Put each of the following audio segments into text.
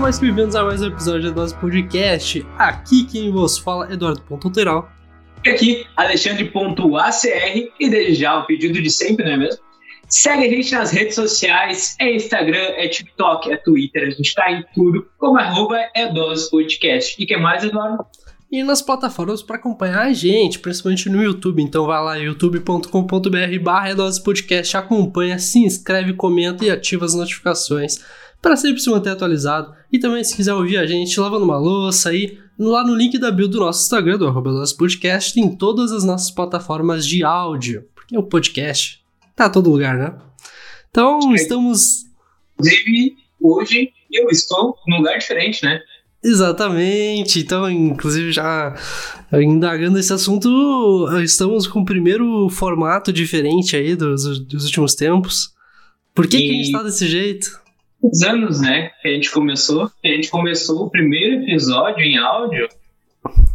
Sejam mais bem-vindos a mais um episódio do nosso podcast. Aqui quem vos fala é Eduardo. E aqui, Alexandre.acr. E desde já, o pedido de sempre, não é mesmo? Segue a gente nas redes sociais, é Instagram, é TikTok, é Twitter, a gente tá em tudo, como arroba é Podcast. E que mais, Eduardo? E nas plataformas para acompanhar a gente, principalmente no YouTube. Então vai lá, youtube.com.br barra Podcast, acompanha, se inscreve, comenta e ativa as notificações para sempre se manter atualizado. E também, se quiser ouvir a gente lavando uma louça aí, lá no link da bio do nosso Instagram, do arroba nosso podcast, tem todas as nossas plataformas de áudio. Porque o podcast tá em todo lugar, né? Então, é. estamos. Inclusive, hoje eu estou num lugar diferente, né? Exatamente. Então, inclusive, já indagando esse assunto, estamos com o primeiro formato diferente aí dos, dos últimos tempos. Por que, e... que a gente tá desse jeito? Os anos, né, que a gente começou. A gente começou o primeiro episódio em áudio.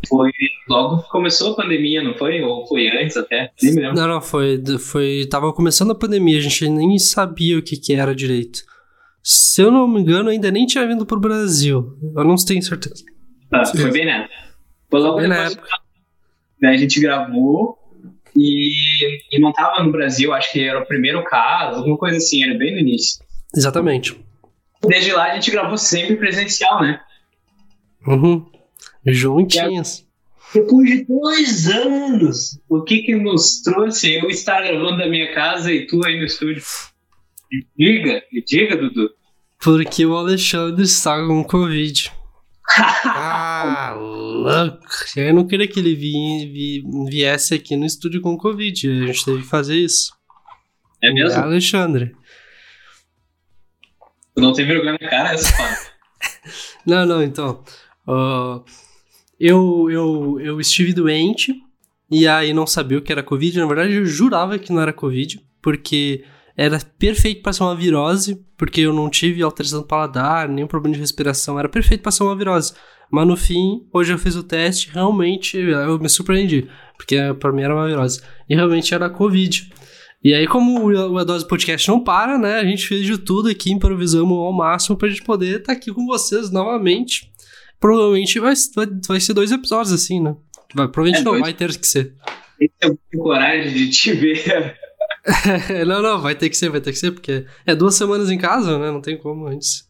Foi logo que começou a pandemia, não foi? Ou foi antes até? Não, não, foi, foi. Tava começando a pandemia, a gente nem sabia o que, que era direito. Se eu não me engano, ainda nem tinha vindo pro Brasil. Eu não tenho certeza. Ah, foi bem nessa. Foi logo bem depois. Né, a gente gravou e, e não tava no Brasil, acho que era o primeiro caso, alguma coisa assim, era bem no início. Exatamente. Desde lá a gente gravou sempre presencial, né? Uhum. Juntinhos. Depois de dois anos, o que que nos trouxe eu estar gravando da minha casa e tu aí no estúdio? Me diga, me diga, Dudu. Porque o Alexandre está com Covid. ah, louco. Eu não queria que ele vi, vi, viesse aqui no estúdio com Covid. A gente teve que fazer isso. É mesmo? É Alexandre. Não tem vergonha na cara essa não, não, então. Uh, eu, eu, eu estive doente e aí não sabia o que era Covid. Na verdade, eu jurava que não era Covid, porque era perfeito para ser uma virose, porque eu não tive alteração do paladar, nenhum problema de respiração, era perfeito para ser uma virose. Mas no fim, hoje eu fiz o teste, realmente eu me surpreendi, porque para mim era uma virose. E realmente era Covid. E aí, como o Adose Podcast não para, né? A gente fez de tudo aqui, improvisamos ao máximo pra gente poder estar tá aqui com vocês novamente. Provavelmente vai, vai, vai ser dois episódios assim, né? Vai, provavelmente é, não, dois... vai ter que ser. É o coragem de te ver não, não, vai ter que ser, vai ter que ser, porque é duas semanas em casa, né? Não tem como antes.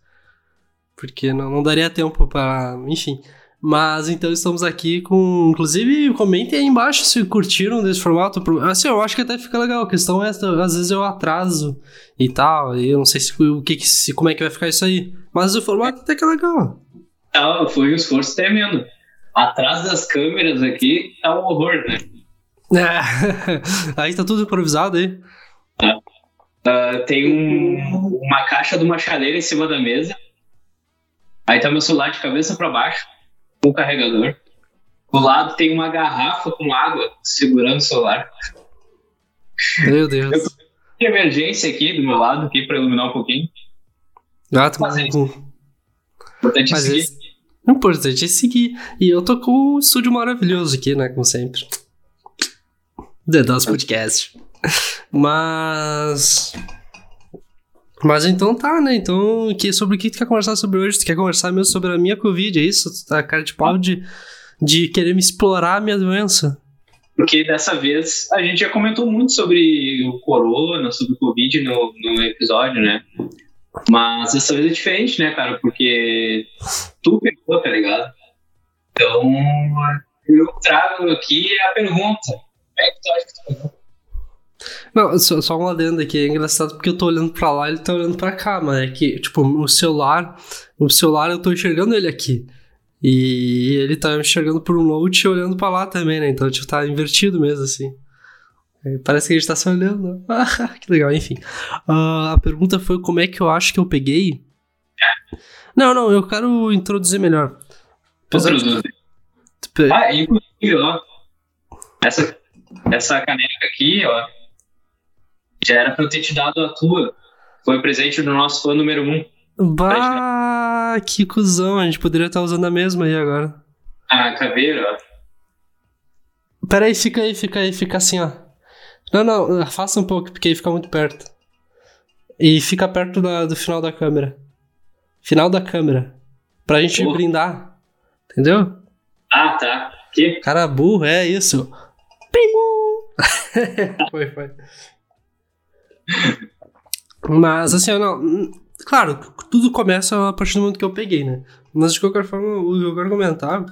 Porque não, não daria tempo para. Enfim. Mas então estamos aqui com. Inclusive, comentem aí embaixo se curtiram desse formato. Assim, eu acho que até fica legal. A questão é, às vezes eu atraso e tal. E eu não sei se, o que, se, como é que vai ficar isso aí. Mas o formato até que é legal. Não, foi um esforço tremendo. Atrás das câmeras aqui tá um horror, né? É. aí tá tudo improvisado aí. Uh, tem um, uma caixa de uma chaleira em cima da mesa. Aí tá meu celular de cabeça para baixo, com o carregador. Do lado tem uma garrafa com água segurando o celular. Meu Deus. Eu tô de emergência aqui do meu lado, aqui para iluminar um pouquinho. Ah, tô com... Importante Mas seguir. Esse... Importante é seguir. E eu tô com um estúdio maravilhoso aqui, né? Como sempre. The DOS Podcast. Mas. Mas então tá, né? Então, que, sobre o que tu quer conversar sobre hoje? Tu quer conversar mesmo sobre a minha Covid, é isso? Tu tá cara de pau de, de querer me explorar a minha doença. Porque dessa vez a gente já comentou muito sobre o corona, sobre o Covid no, no episódio, né? Mas dessa vez é diferente, né, cara? Porque tu pegou, tá ligado? Então, eu trago aqui a pergunta é que tu acha que tu pegou? Não, só, só um adendo aqui, é engraçado porque eu tô olhando pra lá e ele tá olhando pra cá, mas é que, tipo, o celular, o celular eu tô enxergando ele aqui. E ele tá enxergando por um note e olhando pra lá também, né? Então, tipo, tá invertido mesmo, assim. É, parece que a gente tá se olhando. Ah, que legal, enfim. Uh, a pergunta foi como é que eu acho que eu peguei. Não, não, eu quero introduzir melhor. Introduzir. De... Ah, inclusive, ó. Essa essa caneca aqui, ó, já era pra eu ter te dado a tua. Foi presente do nosso fã número um. Bah, que cuzão, a gente poderia estar usando a mesma aí agora. Ah, caveira, ó. Pera aí, fica aí, fica aí, fica assim, ó. Não, não, afasta um pouco, porque aí fica muito perto. E fica perto da, do final da câmera. Final da câmera. Pra gente brindar. Entendeu? Ah, tá. Que? Cara burro, é isso. Pim! foi, foi. Mas assim, eu não. Claro, tudo começa a partir do momento que eu peguei, né? Mas de qualquer forma, o que eu quero comentar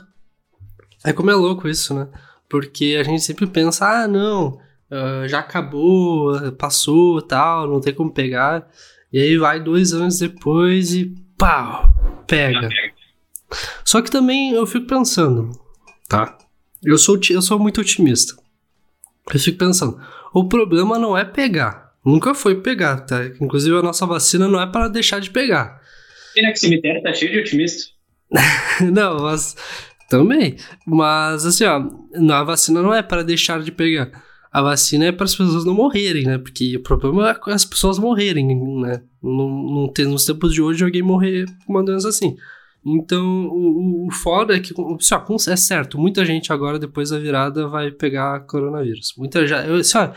é como é louco isso, né? Porque a gente sempre pensa, ah, não, ah, já acabou, passou tal, não tem como pegar. E aí vai dois anos depois e pau, pega. Só que também eu fico pensando, tá? Eu sou, eu sou muito otimista. Eu fico pensando, o problema não é pegar. Nunca foi pegar, tá? Inclusive a nossa vacina não é para deixar de pegar. E né, que o cemitério tá cheio de otimista. não, mas também. Mas assim, ó, a vacina não é para deixar de pegar. A vacina é para as pessoas não morrerem, né? Porque o problema é as pessoas morrerem, né? Não, não tem, nos tempos de hoje alguém morrer com uma doença assim. Então, o, o- o foda é que, assim, ó, com- é certo, muita gente agora, depois da virada, vai pegar coronavírus. Muita já. Eu, assim, ó,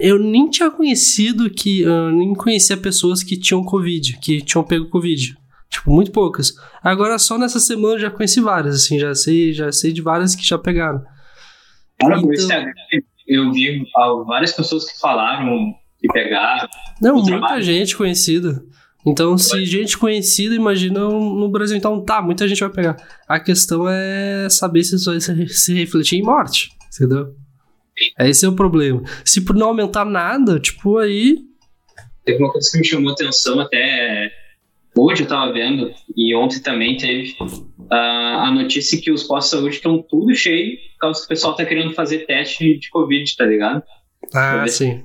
eu nem tinha conhecido que. Nem conhecia pessoas que tinham Covid, que tinham pego Covid. Tipo, muito poucas. Agora, só nessa semana eu já conheci várias, assim, já sei, já sei de várias que já pegaram. Cara, Então- eu vi várias pessoas que falaram que pegaram. Não, muita trabalho. gente conhecida. Então, se gente conhecida, imagina no Brasil. Então, tá, muita gente vai pegar. A questão é saber se isso vai se, refletir em morte, entendeu? Esse é o problema. Se por não aumentar nada, tipo, aí. Teve uma coisa que me chamou atenção até hoje eu tava vendo, e ontem também teve ah, a notícia que os postos de saúde estão tudo cheio por causa que o pessoal tá querendo fazer teste de Covid, tá ligado? Ah, sim.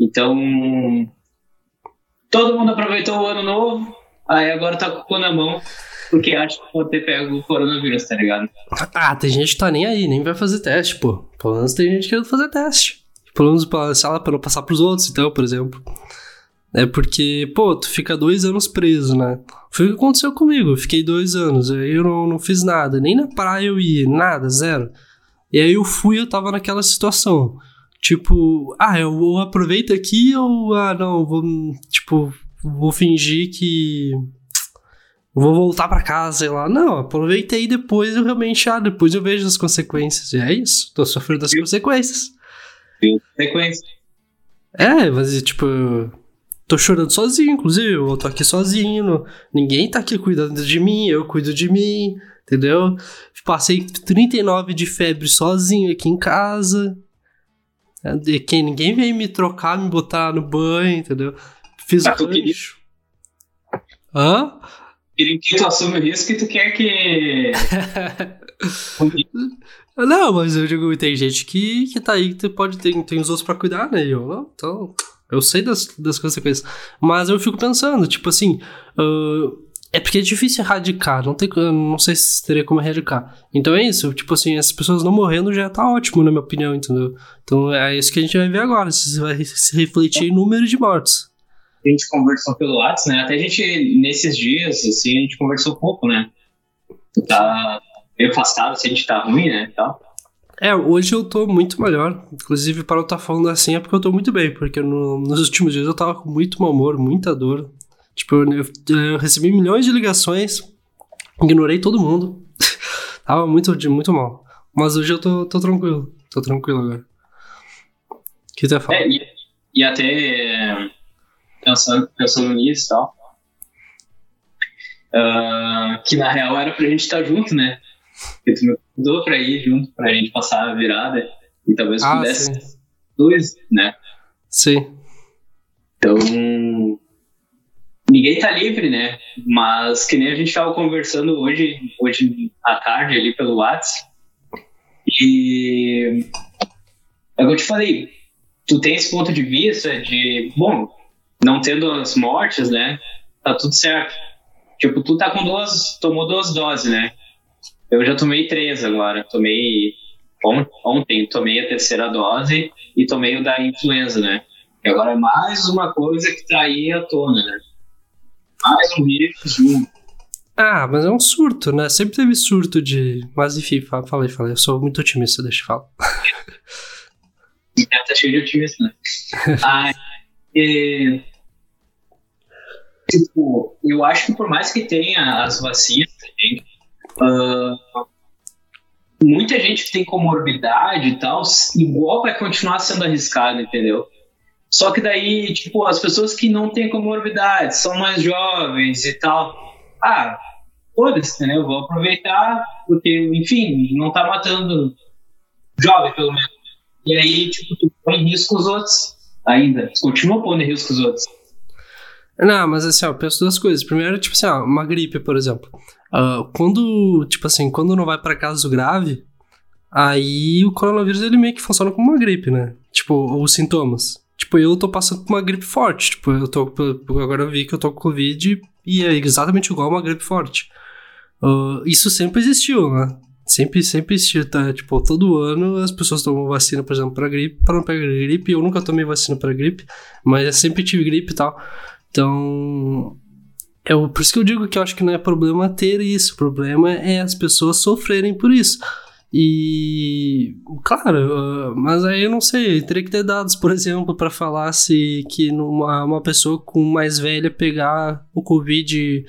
Então, todo mundo aproveitou o ano novo, aí agora tá com o cu na mão, porque acha que pode ter pego o coronavírus, tá ligado? Ah, tem gente que tá nem aí, nem vai fazer teste, pô. Pelo menos tem gente querendo fazer teste. Pelo menos, pra, sei pra não passar pros outros, então, por exemplo. É porque, pô, tu fica dois anos preso, né? Foi o que aconteceu comigo. Eu fiquei dois anos, aí eu não, não fiz nada. Nem na praia eu ia, nada, zero. E aí eu fui eu tava naquela situação. Tipo, ah, eu, aproveito aqui ou, ah, não, vou, tipo, vou fingir que vou voltar pra casa, sei lá. Não, aproveitei depois eu realmente, ah, depois eu vejo as consequências. E é isso, tô sofrendo as consequências. Sequência. É, mas tipo, tô chorando sozinho, inclusive, eu tô aqui sozinho, ninguém tá aqui cuidando de mim, eu cuido de mim, entendeu? Passei 39 de febre sozinho aqui em casa. É, De quem ninguém veio me trocar, me botar no banho, entendeu? Fiz Ah, o queria-. Hã? Querem que tu assume o risco e tu quer que. Não, mas eu digo, tem gente que, que tá aí, que tu pode ter, tem os outros pra cuidar, né? Eu então, eu sei das, das consequências. Mas eu fico pensando, tipo assim, ah, é porque é difícil erradicar, não, tem, não sei se teria como erradicar. Então é isso, tipo assim, as pessoas não morrendo já tá ótimo, na minha opinião, entendeu? Então é isso que a gente vai ver agora, se vai se refletir em número de mortes. A gente conversou pelo WhatsApp, né? Até a gente, nesses dias, assim, a gente conversou pouco, né? Tá meio afastado, se a gente tá ruim, né? Tal. É, hoje eu tô muito melhor. Inclusive, para eu estar falando assim é porque eu tô muito bem. Porque no- nos últimos dias eu tava com muito mau humor, muita dor. Tipo, eu, eu- recebi milhões de ligações, ignorei todo mundo. tava muito, muito mal. Mas hoje eu tô, tô tranquilo. Tô tranquilo agora. O que tu ia falar? É, e, e até pensando, pensando nisso e tal. ah, que na real era pra gente estar junto, né? Porque tu me convidou pra ir junto, pra gente passar a virada. E talvez Ah, pudesse sim. dois, né? Sim. Então, ninguém tá livre, né? Mas que nem a gente tava conversando hoje, hoje à tarde ali pelo WhatsApp. E é o que eu te falei, tu tem esse ponto de vista de, bom, não tendo as mortes, né? Tá tudo certo. Tipo, tu tá com duas, tomou duas doses, né? Eu já tomei três agora. Tomei on- ontem, tomei a terceira dose e tomei o da influenza, né? E agora é mais uma coisa que tá aí à tona, né? Mais um vírus junto. Ah, mas é um surto, né? Sempre teve surto de. Mas enfim, fala aí. Eu sou muito otimista, deixa eu falar. É, tá cheio de otimismo, né? ah, e... tipo, eu acho que por mais que tenha as vacinas, tem, uh, muita gente que tem comorbidade e tal, igual vai continuar sendo arriscado, entendeu? Só que daí, tipo, as pessoas que não têm comorbidade, são mais jovens e tal, ah, foda-se, né? Eu vou aproveitar, porque, enfim, não tá matando jovem, pelo menos. E aí, tipo, tu põe em risco os outros ainda. Tu continua pondo em risco os outros. Não, mas assim, ó, eu penso duas coisas. Primeiro, tipo assim, ó, uma gripe, por exemplo. Uh, quando, tipo assim, quando não vai para caso grave, aí o coronavírus ele meio que funciona como uma gripe, né? Tipo, os sintomas. Tipo, eu tô passando por uma gripe forte. Tipo, eu tô. Agora eu vi que eu tô com Covid e é exatamente igual uma gripe forte. Uh, isso sempre existiu, né? Sempre, sempre existiu, tá? Tipo, todo ano as pessoas tomam vacina, por exemplo, pra gripe, para não pegar gripe. Eu nunca tomei vacina pra gripe, mas eu sempre tive gripe e tal. Então, é por isso que eu digo que eu acho que não é problema ter isso, o problema é as pessoas sofrerem por isso. E, claro, uh, mas aí eu não sei, teria que ter dados, por exemplo, para falar se que numa, uma pessoa com mais velha pegar o Covid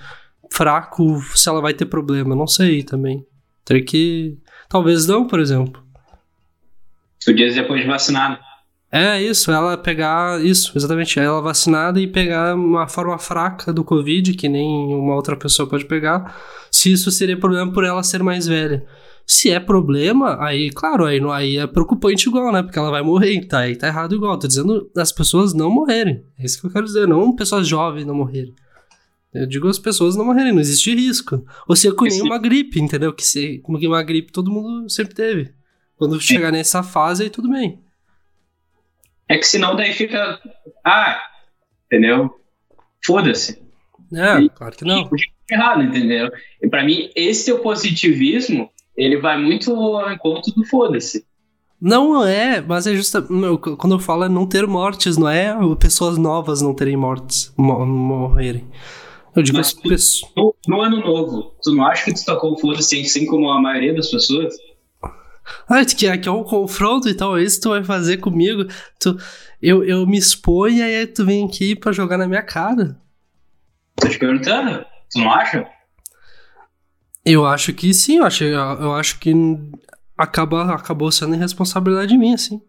fraco, se ela vai ter problema, não sei também. Teria que. Talvez não, por exemplo. Dias depois de vacinado. É isso, ela pegar isso, exatamente, ela vacinada e pegar uma forma fraca do Covid, que nem uma outra pessoa pode pegar, se isso seria problema por ela ser mais velha. Se é problema, aí, claro, aí, aí é preocupante igual, né? Porque ela vai morrer, tá? Aí tá errado igual. Tô dizendo as pessoas não morrerem. É isso que eu quero dizer, não pessoas jovens não morrerem. Eu digo as pessoas não morrerem, não existe risco. Ou seja, com nenhuma gripe, entendeu? Que se, como que uma gripe todo mundo sempre teve. Quando chegar nessa fase, aí tudo bem. É que senão daí fica. Ah, entendeu? Foda-se. É, e, claro que não. Errado, entendeu? E pra mim, esse teu positivismo, ele vai muito ao encontro do foda-se. Não é, mas é justa. Quando eu falo é não ter mortes, não é pessoas novas não terem mortes, morrerem. Eu digo mas, pessoas. No, no, ano novo, tu não acha que tu tocou o foda-se assim como a maioria das pessoas? Ah, que aqui é um confronto, então é isso que tu vai fazer comigo. Tu, eu, eu me exponho e aí tu vem aqui pra jogar na minha cara. Tô te perguntando, tu não acha? Eu acho que sim, eu acho, eu acho que acaba, acabou sendo irresponsabilidade minha, sim.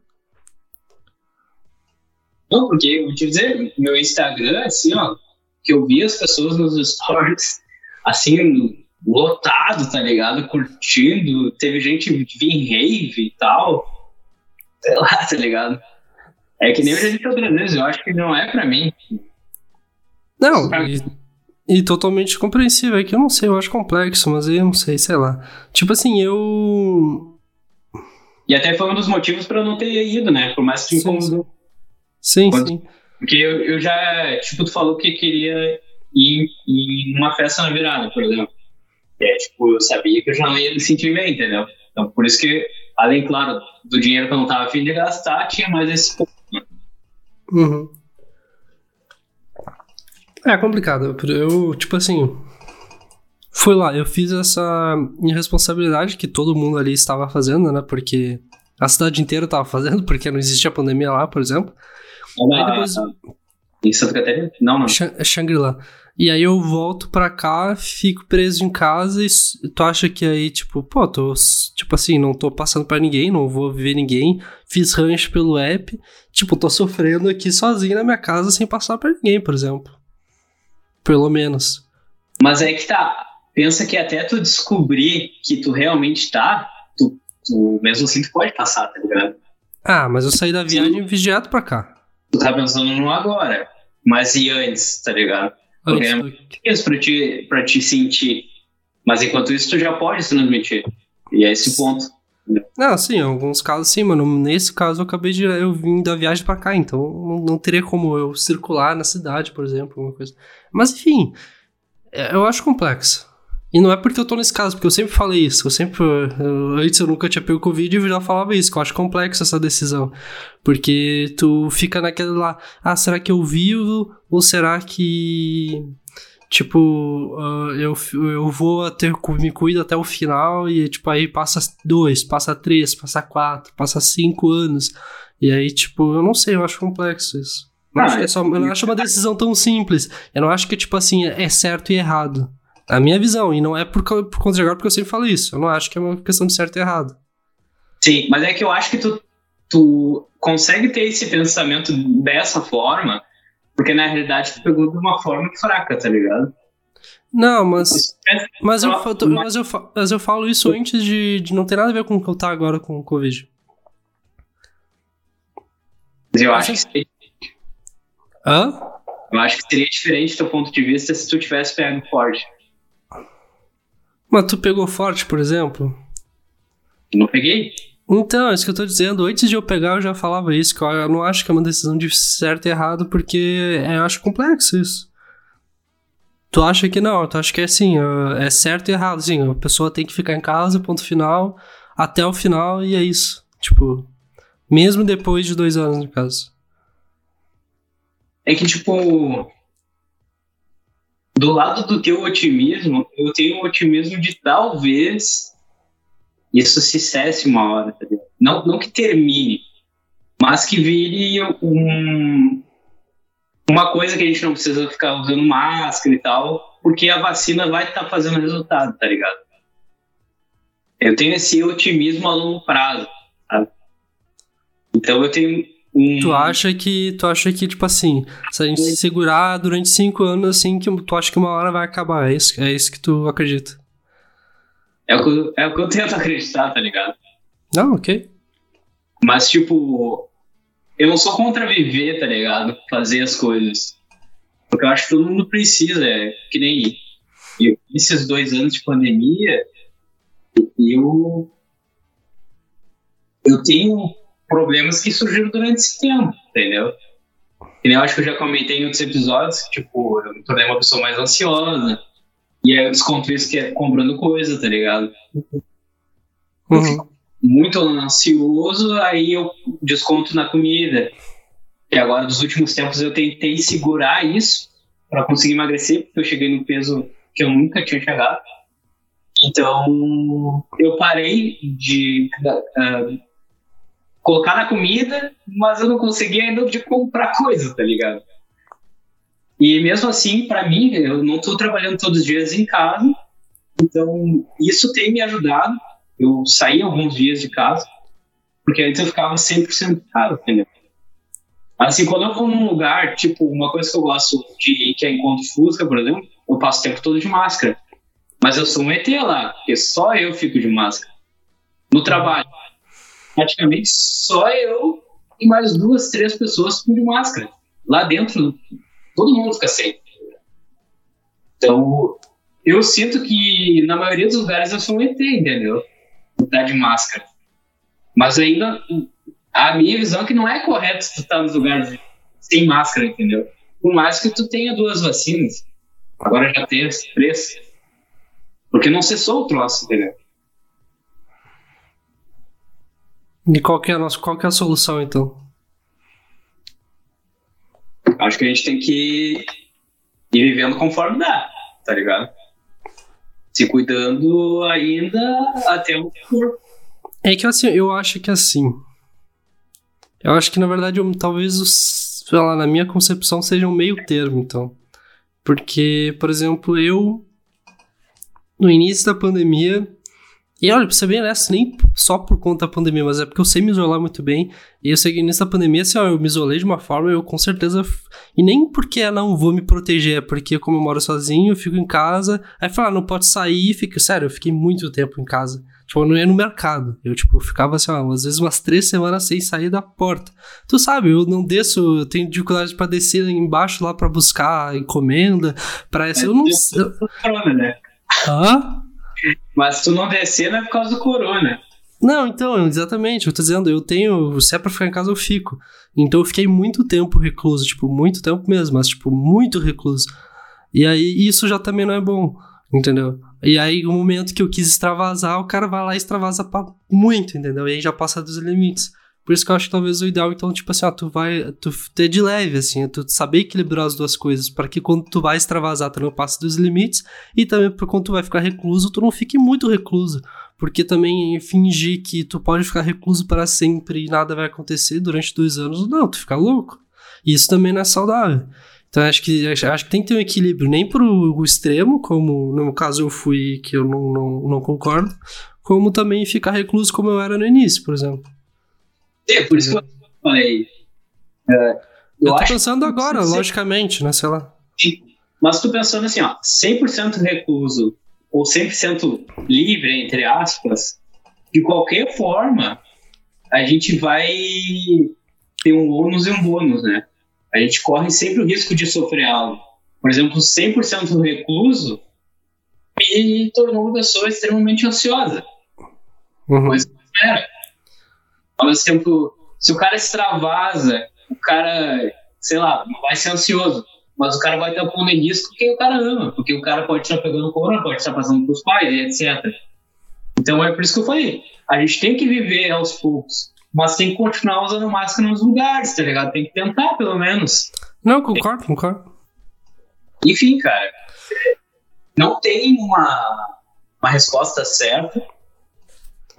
Não, porque eu vou te dizer, meu Instagram, assim, ó, que eu vi as pessoas nos stories, assim, lotado, tá ligado? Curtindo. Teve gente vir rave e tal. Sei lá, tá ligado? É que nem eu já disse outras vezes, eu acho que não é pra mim. Não, e, e, totalmente compreensível. É que eu não sei, eu acho complexo, mas eu não sei, sei lá. Tipo assim, eu. E até foi um dos motivos pra eu não ter ido, né? Por mais que me incomodou. Sim, Quando... sim. Porque eu, eu já, tipo, tu falou que queria ir em uma festa na virada, por exemplo. É, tipo, eu sabia que eu já não ia me sentir bem, entendeu? Então, por isso que, além, claro, do dinheiro que eu não tava afim de gastar, tinha mais esse ponto. Né? Uhum. É complicado. Eu, tipo assim. Fui lá, eu fiz essa irresponsabilidade que todo mundo ali estava fazendo, né? Porque a cidade inteira estava fazendo, porque não existia pandemia lá, por exemplo. Não, Aí depois... Em Santa Catarina? Não, não. Shangri-La. E aí eu volto pra cá, fico preso em casa e tu acha que aí, tipo, pô, tô, tipo assim, não tô passando pra ninguém, não vou ver ninguém, fiz rancho pelo app, tipo, tô sofrendo aqui sozinho na minha casa sem passar pra ninguém, por exemplo. Pelo menos. Mas aí que tá, pensa que até tu descobrir que tu realmente tá, tu, tu mesmo assim tu pode passar, tá ligado? Ah, mas eu saí da viagem vigiado pra cá. Tu tá pensando no agora, mas e antes, tá ligado? Porque é muito isso pra te, pra te sentir. Mas enquanto isso, tu já pode se transmitir. E é esse ponto. Não, sim, em alguns casos sim, mano. Nesse caso eu acabei de. Eu vim da viagem pra cá, então não, não teria como eu circular na cidade, por exemplo, alguma coisa. Mas enfim, é, eu acho complexo. E não é porque eu tô nesse caso, porque eu sempre falei isso. Eu sempre. Eu, antes eu nunca tinha pego Covid e eu já falava isso, que eu acho complexo essa decisão. Porque tu fica naquele lá, ah, será que eu vivo? Ou será que. Tipo, uh, eu, eu vou até, me cuido até o final e, tipo, aí passa dois, passa três, passa quatro, passa cinco anos. E aí, tipo, eu não sei, eu acho complexo isso. Não ah, acho é só, eu não acho uma decisão tão simples. Eu não acho que, tipo assim, é certo e errado. A minha visão, e não é por, por conta de agora, porque eu sempre falo isso. Eu não acho que é uma questão de certo e errado. Sim, mas é que eu acho que tu, tu consegue ter esse pensamento dessa forma, porque na realidade tu pegou de uma forma fraca, tá ligado? Não, mas. Mas eu, mas eu, mas eu falo isso antes de, de não ter nada a ver com o que eu tá agora com o Covid. Mas eu acho que seria. Hã? Eu acho que seria diferente do teu ponto de vista se tu tivesse pego forte. Mas tu pegou forte, por exemplo? Não peguei. Então, é isso que eu tô dizendo. Antes de eu pegar, eu já falava isso, que eu não acho que é uma decisão de certo e errado, porque eu acho complexo isso. Tu acha que não, tu acha que é assim, é certo e errado, assim, a pessoa tem que ficar em casa, ponto final, até o final, e é isso. Tipo, mesmo depois de dois anos, no caso. É que, tipo, do lado do teu otimismo, eu tenho o otimismo de talvez isso se cesse uma hora, tá não, não que termine, mas que vire um, uma coisa que a gente não precisa ficar usando máscara e tal, porque a vacina vai estar tá fazendo resultado, tá ligado? Eu tenho esse otimismo a longo prazo, sabe? Então eu tenho um... Tu acha que, tu acha que, tipo assim, se a gente se segurar durante cinco anos, assim, que tu acha que uma hora vai acabar, é isso, é isso que tu acredita? É o, que, é o que eu tento acreditar, tá ligado? Não, ok. Mas, tipo, eu não sou contra viver, tá ligado? Fazer as coisas. Porque eu acho que todo mundo precisa, é que nem eu, esses dois anos de pandemia, eu eu tenho problemas que surgiram durante esse tempo, entendeu? E eu acho que eu já comentei em outros episódios, tipo, eu me tornei uma pessoa mais ansiosa, e aí eu desconto isso que é comprando coisa, tá ligado? Uhum muito ansioso, aí eu desconto na comida. E agora, nos últimos tempos, eu tentei segurar isso para conseguir emagrecer, porque eu cheguei no peso que eu nunca tinha chegado. Então, eu parei de uh, colocar na comida, mas eu não consegui ainda de comprar coisa, tá ligado? E mesmo assim, para mim, eu não estou trabalhando todos os dias em casa, então isso tem me ajudado eu saí alguns dias de casa, porque antes eu ficava 100% em casa, entendeu? Assim, quando eu vou num lugar, tipo, uma coisa que eu gosto de que é encontro Fusca, por exemplo, eu passo o tempo todo de máscara. Mas eu sou um ET lá, porque só eu fico de máscara. No trabalho, praticamente só eu e mais duas, três pessoas ficam de máscara. Lá dentro, todo mundo fica sem. Então, eu sinto que na maioria dos lugares eu sou um ET, entendeu? estar de máscara. Mas ainda, a minha visão é que não é correto tu estar nos lugares sem máscara, entendeu? Por mais que tu tenha duas vacinas, agora já tem três. Porque não cessou o troço, entendeu? E qual que é a, nossa, qual que é a solução, então? Acho que a gente tem que ir vivendo conforme dá, tá ligado? se cuidando ainda até o corpo. É que assim, eu acho que assim. Eu acho que na verdade eu, talvez, sei lá, na minha concepção seja um meio termo, então. Porque, por exemplo, eu. No início da pandemia, e olha, pra ser bem honesto, nem só por conta da pandemia, mas é porque eu sei me isolar muito bem. E eu sei que nessa pandemia, assim, ó, eu me isolei de uma forma, eu com certeza. E nem porque eu não vou me proteger, é porque como eu moro sozinho, eu fico em casa. Aí fala, ah, não pode sair, fico. Sério, eu fiquei muito tempo em casa. Tipo, eu não ia no mercado. Eu, tipo, ficava assim, ó, às vezes umas três semanas sem sair da porta. Tu sabe, eu não desço, eu tenho dificuldade para descer embaixo lá para buscar encomenda. Pra essa. Eu não sei. Né? Hã? Mas tu não descer não é por causa do corona. Não, então, exatamente, eu tô dizendo, eu tenho, se é pra ficar em casa eu fico. Então eu fiquei muito tempo recluso, tipo, muito tempo mesmo, mas tipo, muito recluso. E aí isso já também não é bom, entendeu? E aí o momento que eu quis extravasar, o cara vai lá e extravasa muito, entendeu? E aí já passa dos limites. Por isso que eu acho que talvez o ideal, então, tipo assim, ó, tu vai, tu ter de leve, assim, tu saber equilibrar as duas coisas, para que quando tu vai extravasar, tu não passe dos limites, e também para quando tu vai ficar recluso, tu não fique muito recluso, porque também fingir que tu pode ficar recluso para sempre e nada vai acontecer durante dois anos, não, tu fica louco. E isso também não é saudável. Então acho que, acho que tem que ter um equilíbrio, nem pro extremo, como no caso eu fui, que eu não, não, não concordo, como também ficar recluso como eu era no início, por exemplo. É, por isso que eu falei. É, eu, eu tô pensando agora, logicamente, né? Sei lá. Mas tô pensando assim, ó, 100% recluso ou 100% livre, entre aspas, de qualquer forma, a gente vai ter um ônus e um bônus, né? A gente corre sempre o risco de sofrer algo. Por exemplo, 100% recluso me tornou uma pessoa extremamente ansiosa. Uhum. Coisa que não era. Ao mesmo tempo, se o cara extravasa, o cara, sei lá, não vai ser ansioso, mas o cara vai estar pondo em risco porque o cara ama, porque o cara pode estar pegando corona, pode estar passando para os pais, etc. Então é por isso que eu falei, a gente tem que viver aos poucos, mas tem que continuar usando máscara nos lugares, tá ligado? Tem que tentar, pelo menos. Não, concordo, concordo. Enfim, cara, não tem uma, uma resposta certa.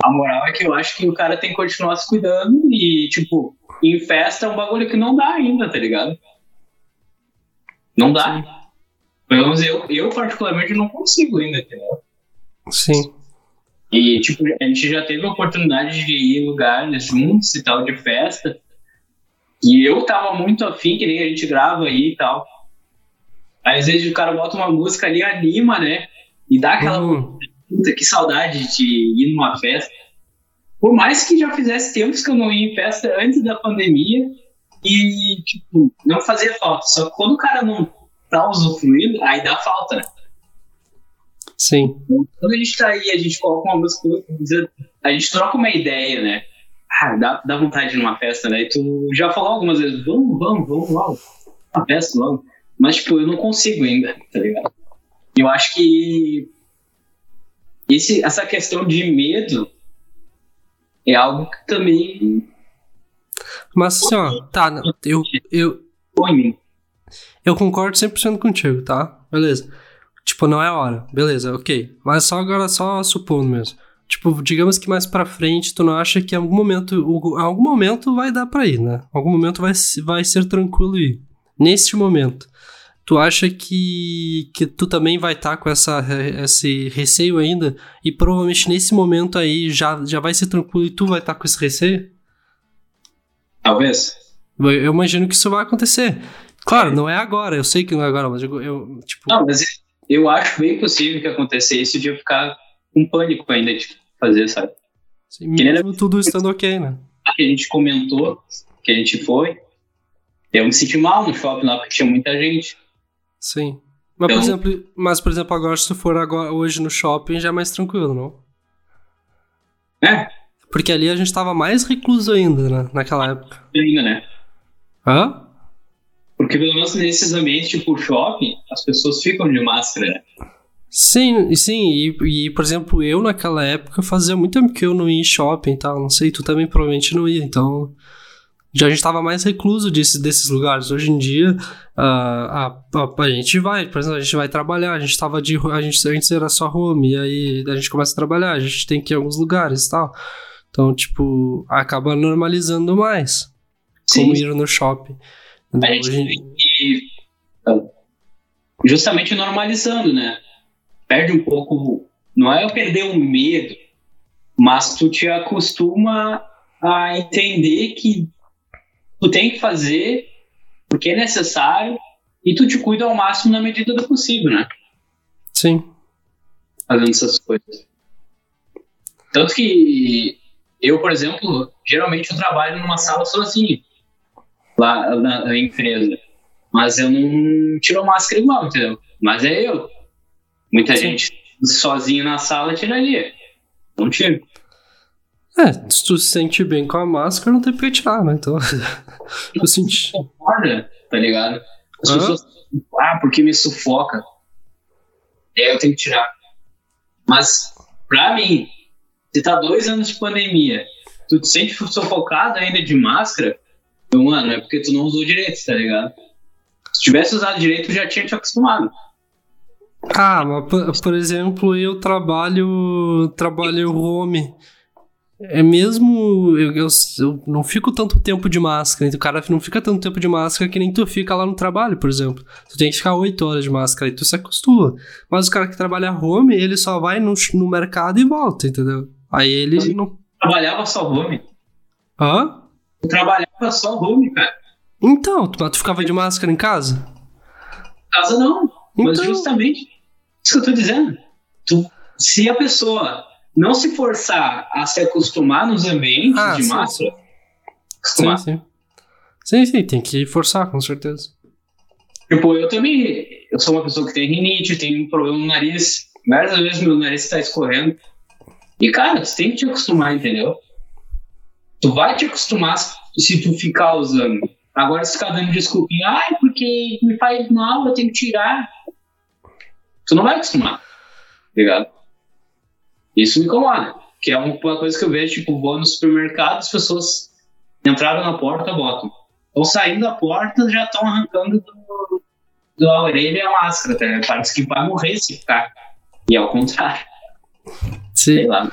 A moral é que eu acho que o cara tem que continuar se cuidando e, tipo, em festa é um bagulho que não dá ainda, tá ligado? Não dá. Pelo menos eu, eu particularmente não consigo ainda, entendeu? Sim. E, tipo, a gente já teve a oportunidade de ir em lugares juntos e tal, de festa. E eu tava muito afim, que nem a gente grava aí e tal. Aí, às vezes o cara bota uma música ali, anima, né? E dá aquela. Uhum. Puta, que saudade de ir numa festa. Por mais que já fizesse tempos que eu não ia em festa antes da pandemia e, tipo, não fazia falta. Só que quando o cara não tá usufruindo, aí dá falta, né? Sim. Então, quando a gente tá aí, a gente coloca uma música, a gente troca uma ideia, né? Ah, dá, dá vontade de ir numa festa, né? E tu já falou algumas vezes, vamos, vamos, vamos logo. Uma festa logo. Mas, tipo, eu não consigo ainda, tá ligado? Eu acho que esse, essa questão de medo é algo que também. Mas assim, ó, tá, eu. Eu, eu concordo 100% contigo, tá? Beleza. Tipo, não é hora. Beleza, ok. Mas só agora, só supondo mesmo. Tipo, digamos que mais pra frente tu não acha que em algum momento, em algum momento vai dar pra ir, né? Em algum momento vai, vai ser tranquilo ir. Neste momento. Tu acha que, que tu também vai estar tá com essa, esse receio ainda? E provavelmente nesse momento aí já, já vai ser tranquilo e tu vai estar tá com esse receio? Talvez. Eu imagino que isso vai acontecer. Claro, não é agora, eu sei que não é agora, mas eu, eu tipo. Não, mas eu acho bem possível que acontecesse de eu ficar com pânico ainda de fazer, sabe? Sim, mesmo tudo estando ok, né? Que a gente comentou, que a gente foi, eu me senti mal no shopping lá, porque tinha muita gente. Sim. Mas, então, por exemplo, mas, por exemplo, agora, se tu for agora, hoje no shopping, já é mais tranquilo, não? É. Porque ali a gente tava mais recluso ainda, né? Naquela época. Ainda, né? Hã? Porque pelo menos nesses ambientes tipo shopping, as pessoas ficam de máscara, né? Sim, sim, e, e, por exemplo, eu naquela época fazia muito tempo que eu não ia em shopping e tal, não sei, tu também provavelmente não ia, então já a gente estava mais recluso desse, desses lugares. Hoje em dia, uh, a, a, a, gente vai, por exemplo, a gente vai trabalhar, a gente tava de a gente antes era só home, e aí a gente começa a trabalhar, a gente tem que ir em alguns lugares e tal. Então, tipo, acaba normalizando mais. Sim. Como ir no shopping. Então, a gente hoje... tem que justamente normalizando, né? Perde um pouco. Não é eu perder o medo, mas tu te acostuma a entender que tu tem que fazer porque é necessário e tu te cuida ao máximo na medida do possível, né? Sim. Fazendo essas coisas. Tanto que eu, por exemplo, geralmente eu trabalho numa sala sozinho lá na, na empresa. Mas eu não tiro máscara igual, entendeu? Mas é eu. Muita Sim. gente sozinho na sala tiraria. Não tiro. É, se tu se sente bem com a máscara, não tem que tirar, né? Então, eu senti. Concorda, tá ligado? As ah? pessoas. Ah, porque me sufoca. É, eu tenho que tirar. Mas, pra mim, se tá dois anos de pandemia, tu te sente sufocado ainda de máscara, então, mano, é porque tu não usou direito, tá ligado? Se tivesse usado direito, tu já tinha te acostumado. Ah, mas por, por exemplo, eu trabalho trabalho home é mesmo. Eu, eu, eu, não fico tanto tempo de máscara. Então, o cara não fica tanto tempo de máscara que nem tu fica lá no trabalho, por exemplo. Tu tem que ficar 8 horas de máscara e tu se acostuma. Mas o cara que trabalha home, ele só vai no, no mercado e volta, entendeu? Aí ele não. Trabalhava só home. Hã? Eu trabalhava só home, cara. Então, tu, tu ficava de máscara em casa? Casa não. Mas Então- justamente isso que eu tô dizendo. Tu, se a pessoa não se forçar a se acostumar nos ambientes Ah, de sim, máscara, Sim, acostumar. sim. Sim, sim, tem que forçar, com certeza. Tipo, eu também, eu sou uma pessoa que tem rinite, tem um problema no nariz. Várias vezes meu nariz está escorrendo. E, cara, tu tem que te acostumar, entendeu? Tu vai te acostumar se tu ficar usando. Agora, se ficar dando desculpinha, ai, porque me faz mal, eu tenho que tirar. Tu não vai acostumar, tá ligado? Isso me incomoda. Que é uma coisa que eu vejo, tipo, vou no supermercado, as pessoas entraram na porta, botam. Estão saindo da porta, já estão arrancando do, da orelha a máscara, tá? Parece que vai morrer se ficar. E é o contrário, Sim. sei lá.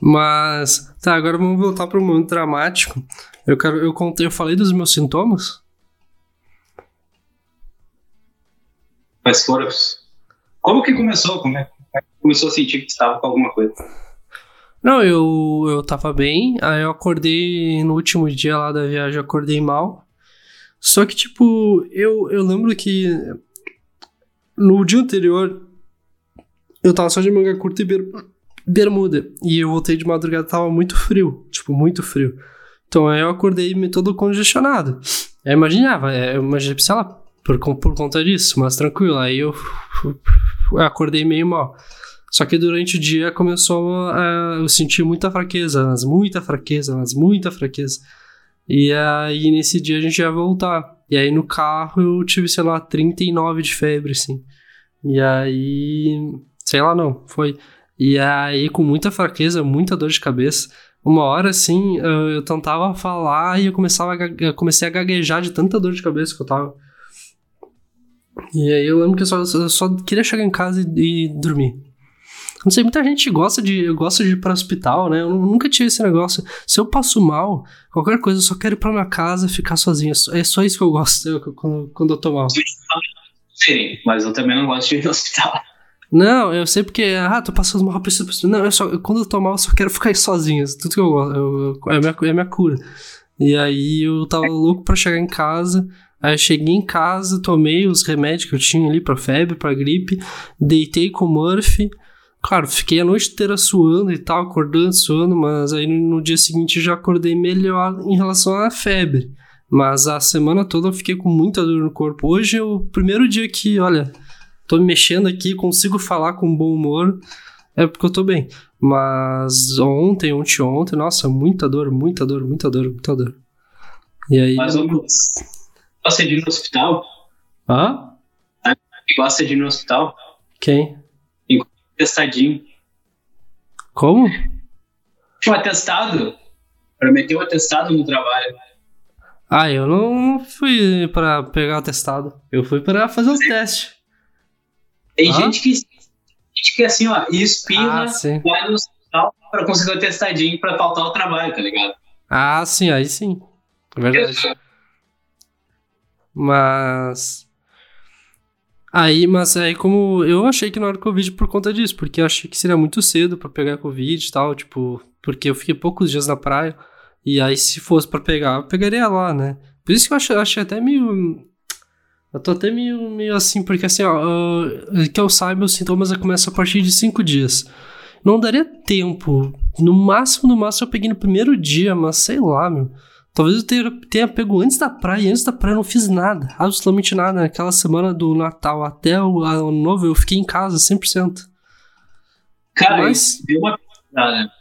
Mas, tá, agora vamos voltar para um momento dramático. Eu quero, eu contei, eu falei dos meus sintomas. Mas foram. Como que começou? Como é? Começou a sentir que estava com alguma coisa. Não, eu, eu tava bem, aí eu acordei no último dia lá da viagem, eu acordei mal. Só que, tipo, eu, eu lembro que no dia anterior eu tava só de manga curta e ber- bermuda. E eu voltei de madrugada, tava muito frio, tipo, muito frio. Então aí eu acordei todo congestionado. Eu imaginava, é, eu imaginei, sei lá, por, por conta disso, mas tranquilo. Aí eu, eu acordei meio mal. Só que durante o dia começou a. Eu senti muita fraqueza, mas muita fraqueza, mas muita fraqueza. E aí nesse dia a gente ia voltar. E aí no carro eu tive, sei lá, 39 de febre, assim. E aí. Sei lá, não, foi. E aí com muita fraqueza, muita dor de cabeça. Uma hora assim, eu, tentava falar e eu começava a, eu comecei a gaguejar de tanta dor de cabeça que eu tava. E aí eu lembro que eu só, eu só queria chegar em casa e, e dormir. Não sei, muita gente gosta de, gosta de ir para hospital, né? Eu nunca tive esse negócio. Se eu passo mal, qualquer coisa, eu só quero ir pra minha casa ficar sozinho. É só- É só isso que eu gosto eu- quando, quando eu tô mal. Sim, mas eu também não gosto de ir no hospital. Não, eu sei porque, ah, tô passando mal, preciso, preciso. Não, eu só, eu- quando eu tô mal, eu só quero ficar sozinho. Tudo que eu gosto. eu- eu- é, minha, é a minha cura. E aí eu tava louco pra chegar em casa. Aí eu cheguei em casa, tomei os remédios que eu tinha ali pra febre, pra gripe, deitei com o Murphy. Claro, fiquei a noite inteira suando e tal, acordando, suando, mas aí no, dia seguinte já acordei melhor em relação à febre. Mas a semana toda eu fiquei com muita dor no corpo. Hoje é o primeiro dia que, olha, tô me mexendo aqui, consigo falar com bom humor, é porque eu tô bem. Mas ontem, ontem, ontem, nossa, muita dor, muita dor, muita dor, muita dor. E aí. Mas eu gosta de ir no hospital? Hã? Gosta de ir no hospital? Quem? Testadinho. Como? Um atestado. Pra meter o atestado no trabalho. Ah, eu não fui pra pegar o testado. Eu fui pra fazer o teste. Tem Ah? gente que. Gente que assim, ó, espirra, Ah, vai no hospital pra conseguir o atestadinho pra faltar o trabalho, tá ligado? Ah, sim, aí sim. É Verdade. Mas. Aí, mas aí como. Eu achei que não era Covid por conta disso, porque eu achei que seria muito cedo pra pegar Covid e tal, tipo. Porque eu fiquei poucos dias na praia. E aí, se fosse pra pegar, eu pegaria lá, né? Por isso que eu achei, achei até meio. Eu tô até meio, meio assim, porque assim, ó, que eu saiba, os sintomas começam a partir de cinco dias. Não daria tempo. No máximo, no máximo, eu peguei no primeiro dia, mas sei lá, meu. Talvez eu tenha, tenha pego antes da praia, e antes da praia eu não fiz nada, absolutamente nada. Naquela semana do Natal até o Ano Novo, eu fiquei em casa 100%. Cara, Mas- deu uma pesquisada.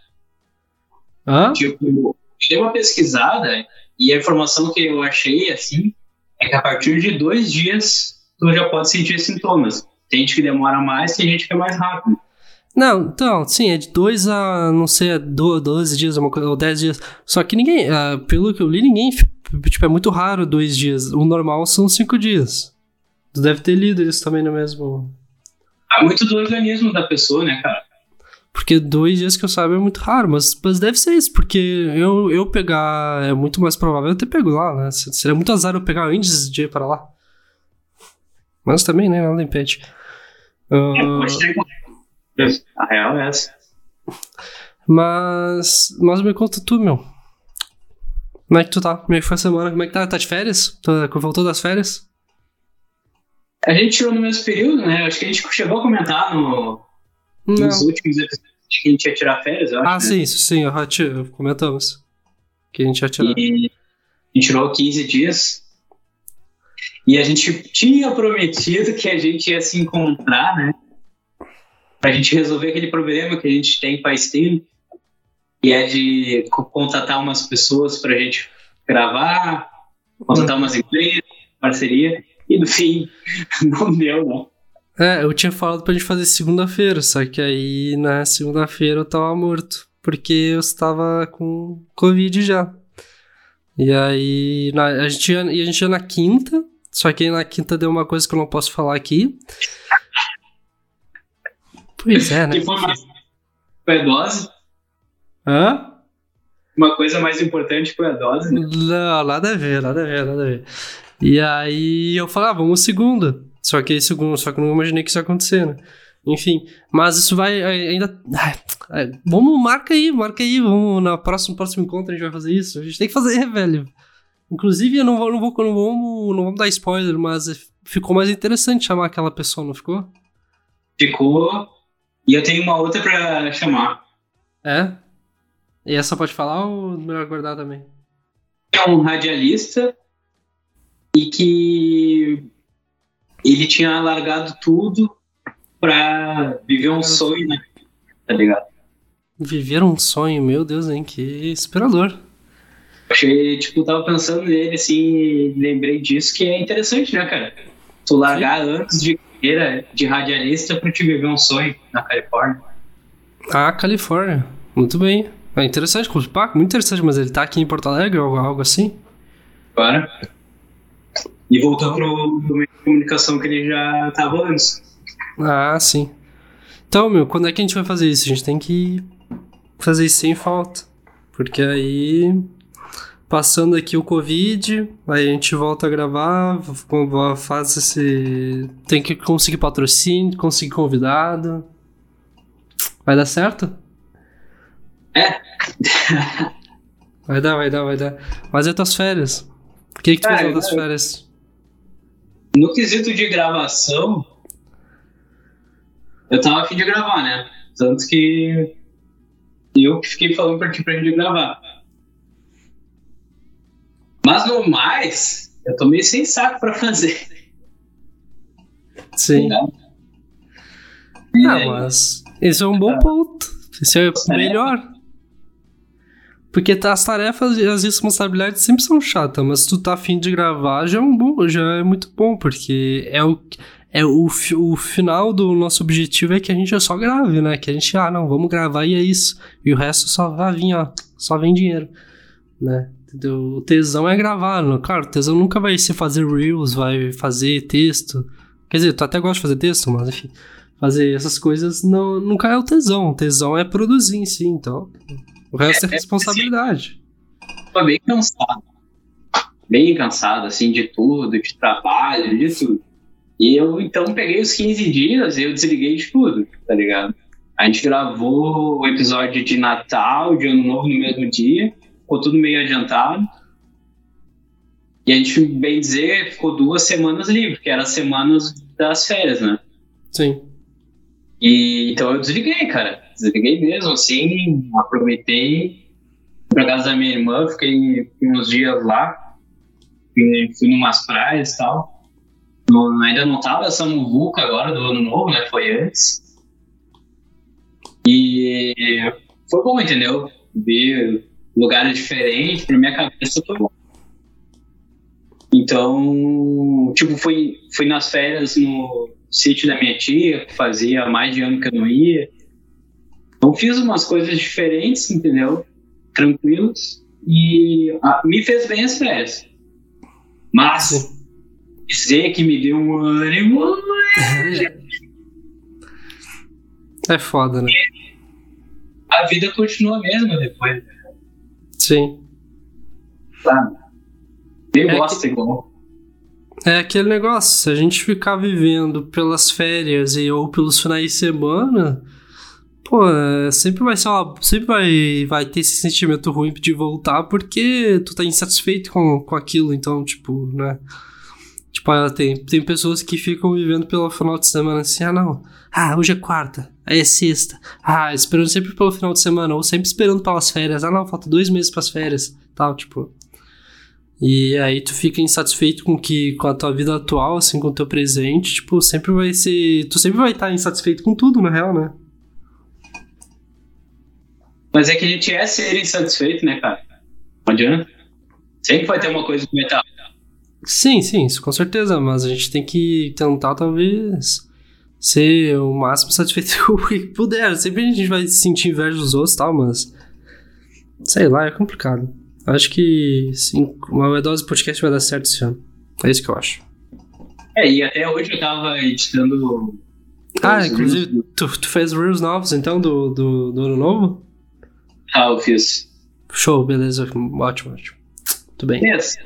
Hã? Tipo, dei uma pesquisada e a informação que eu achei, assim, é que a partir de dois dias tu já pode sentir sintomas. Tem gente que demora mais, tem gente que é mais rápido. Não, então, sim, é de 2 a, não sei, a do- 12 dias, uma coisa, ou 10 dias. Só que ninguém, ah, pelo que eu li, ninguém, tipo, é muito raro dois dias. O normal são cinco dias. Tu deve ter lido isso também no mesmo... É muito do organismo da pessoa, né, cara? Porque dois dias que eu saiba é muito raro, mas, mas deve ser isso, porque eu, eu pegar é muito mais provável eu ter pego lá, né? Seria muito azar eu pegar antes de ir para lá. Mas também, né? Nada impede. Uh... É, pode ter. A real é essa. Mas. Mas me conta tu, meu. Como é que tu tá? Como é que foi a semana? Como é que tá? Tá de férias? Tá, voltou das férias? A gente tirou no mesmo período, né? Acho que a gente chegou a comentar no, nos últimos episódios que a gente ia tirar férias, eu acho. Ah, né? sim, isso sim, uh, comentamos. Que a gente ia tirar. E a gente tirou 15 dias. E a gente tinha prometido que a gente ia se encontrar, né? Pra gente resolver aquele problema que a gente tem faz tempo. E é de contratar umas pessoas pra gente gravar, contratar umas empresas, parceria. E no fim, não deu, não. É, eu tinha falado pra gente fazer segunda-feira, só que aí na segunda-feira eu tava morto, porque eu estava com Covid já. E aí na, a, gente ia, a gente ia na quinta, só que aí na quinta deu uma coisa que eu não posso falar aqui. Pois é, né? Que foi mais... Foi a dose? Hã? Uma coisa mais importante foi a dose? Não, nada a ver, nada a ver, nada a ver. E aí eu falava, ah, vamos segunda. Só que esse só que eu não imaginei que isso ia acontecer, né? Enfim, mas isso vai ainda. vamos, marca aí, marca aí. Vamos na próximo próximo encontro a gente vai fazer isso. A gente tem que fazer, velho. Inclusive, eu não vou, não vou, não vamos, não vamos dar spoiler, mas ficou mais interessante chamar aquela pessoa, não ficou? Ficou. E eu tenho uma outra pra chamar. É? E essa pode falar ou melhor guardar também? É um radialista e que ele tinha largado tudo pra viver um sonho, né? Tá ligado? Viver um sonho, meu Deus, hein? Que inspirador. Achei, tipo, tava pensando nele, assim, lembrei disso, que é interessante, né, cara? Tu largar Sim. antes de carreira de radialista pra te viver um sonho na Califórnia. Ah, Califórnia. Muito bem. É interessante, muito interessante, mas ele tá aqui em Porto Alegre ou algo assim? Agora. E voltou pro, pro meio de comunicação que ele já tava antes. Ah, sim. Então, meu, quando é que a gente vai fazer isso? A gente tem que fazer isso sem falta. Porque aí, passando aqui o Covid, aí a gente volta a gravar, faz esse. Tem que conseguir patrocínio, conseguir convidado. Vai dar certo? É. vai dar, vai dar, vai dar. Mas e tuas férias? O que, que tu fez das férias? No quesito de gravação, eu tava afim de gravar, né? Tanto que eu que fiquei falando pra ti pra gente gravar. Mas no mais, eu tô meio sem saco pra fazer. Sim. Ah, mas esse é um bom ponto. Esse é, é melhor. Porque as tarefas e as responsabilidades sempre são chatas, mas se tu tá afim de gravar, já é um bom, já é muito bom, porque é o, é o, o final do nosso objetivo é que a gente só grave, né? Que a gente, ah, não, vamos gravar e é isso. E o resto só vai vir, ó, só vem dinheiro, né? Entendeu? O tesão é gravar, não? Claro, o tesão nunca vai ser fazer reels, vai fazer texto. Quer dizer, tu até gosta de fazer texto, mas enfim, fazer essas coisas não, nunca é o tesão. O tesão é produzir em si, então o resto é, é responsabilidade. Tô bem cansado. Bem cansado, assim, de tudo, de trabalho, de tudo. E eu, então, peguei os 15 dias e eu desliguei de tudo, tá ligado? A gente gravou o episódio de Natal, de Ano Novo no mesmo dia, ficou tudo meio adiantado. E a gente, bem dizer, ficou duas semanas livre, que eram as semanas das férias, né? Sim. E, então eu desliguei, cara desliguei mesmo, assim, aproveitei pra casa da minha irmã, fiquei uns dias lá, fui, fui numas praias e tal. No, ainda não tava essa muvuca agora do ano novo, né? Foi antes. E foi bom, entendeu? Ver lugares diferentes, pra minha cabeça foi bom. Então, tipo, fui, fui nas férias no sítio da minha tia, que fazia mais de ano que eu não ia. Então fiz umas coisas diferentes, entendeu? Tranquilas. E ah, me fez bem as férias. Mas dizer que me deu um ânimo. É foda, né? a vida continua a mesma depois. Sim. Sabe? Bem É bosta que- igual. É aquele negócio, se a gente ficar vivendo pelas férias e ou pelos finais de semana, pô, é, sempre vai ser uma, sempre vai, vai ter esse sentimento ruim de voltar porque tu tá insatisfeito com, com aquilo, então, tipo, né? Tipo, ah, tem, tem pessoas que ficam vivendo pelo final de semana assim, ah, não, ah, hoje é quarta, aí é sexta, ah, esperando sempre pelo final de semana, ou sempre esperando pelas férias, ah, não, falta dois meses pras férias, tal, tipo. E aí tu fica insatisfeito com que com a tua vida atual, assim, com o teu presente, tipo, sempre vai ser, tu sempre vai estar insatisfeito com tudo, na real, né? Mas é que a gente é ser insatisfeito, né, cara? Não adianta. Sempre vai ter uma coisa que vai estar. Sim, sim, isso com certeza, mas a gente tem que tentar talvez ser o máximo satisfeito que puder. Sempre a gente vai sentir inveja dos outros e tal, mas sei lá, é complicado. Acho que sim, uma dose podcast vai dar certo esse ano. É isso que eu acho. É, e até hoje eu tava editando. Ah, inclusive, tu, tu fez Reels novos então do, do, do ano novo? Ah, eu fiz. Show, beleza, ótimo, ótimo. Tudo bem. Yes.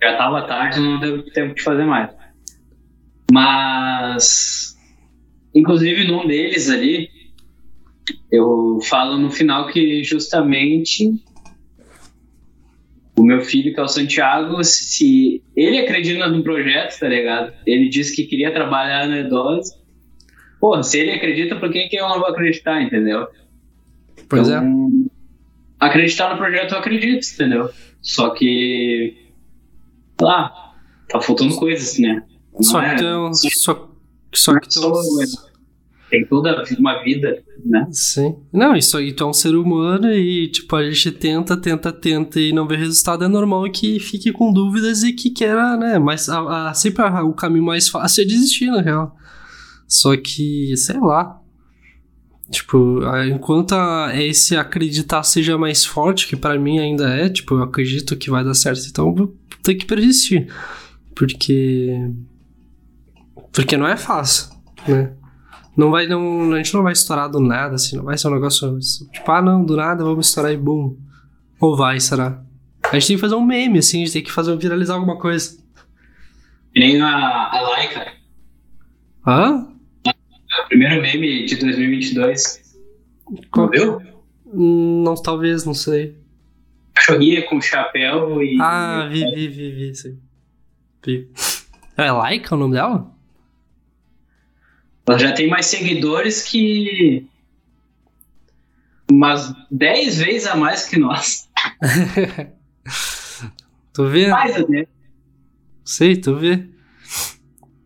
Já tava tarde, não deu tempo de fazer mais. Mas, inclusive num deles ali, eu falo no final que justamente o meu filho, que é o Santiago, se ele acredita no projeto, tá ligado? Ele disse que queria trabalhar na Edose. Pô, se ele acredita, por que, que eu não vou acreditar, entendeu? Pois é. Então, Acreditar no projeto eu acredito, entendeu? Só que. Lá, tá faltando coisas, né? Não Só é- que tu é. Só, só que tu Tem toda uma vida, né? Sim. Não, isso aí, tu é um ser humano e, tipo, a gente tenta, tenta, tenta e não vê resultado. É normal que fique com dúvidas e que queira, né? Mas a, a- sempre a- o caminho mais fácil é desistir, na real. Só que, sei lá. Tipo, enquanto a- esse acreditar seja mais forte, que pra mim ainda é, tipo, eu acredito que vai dar certo, então vou ter que persistir. Porque. Porque não é fácil, né? Não vai, não, a gente não vai estourar do nada, assim, não vai ser um negócio tipo, ah, não, do nada vamos estourar e bum. Ou vai, será? A gente tem que fazer um meme, assim, a gente tem que fazer, viralizar alguma coisa. Que nem a, a Laika, Hã? o primeiro meme de 2022. Qual Não viu? Não, talvez, não sei. Cachorrinha com chapéu e. Ah, vi, vi, vi, vi, sim. Vi. É Laika o nome dela? Ela já tem mais seguidores que. Umas 10 vezes a mais que nós. tu vê? Mais até. Sei, tu vê.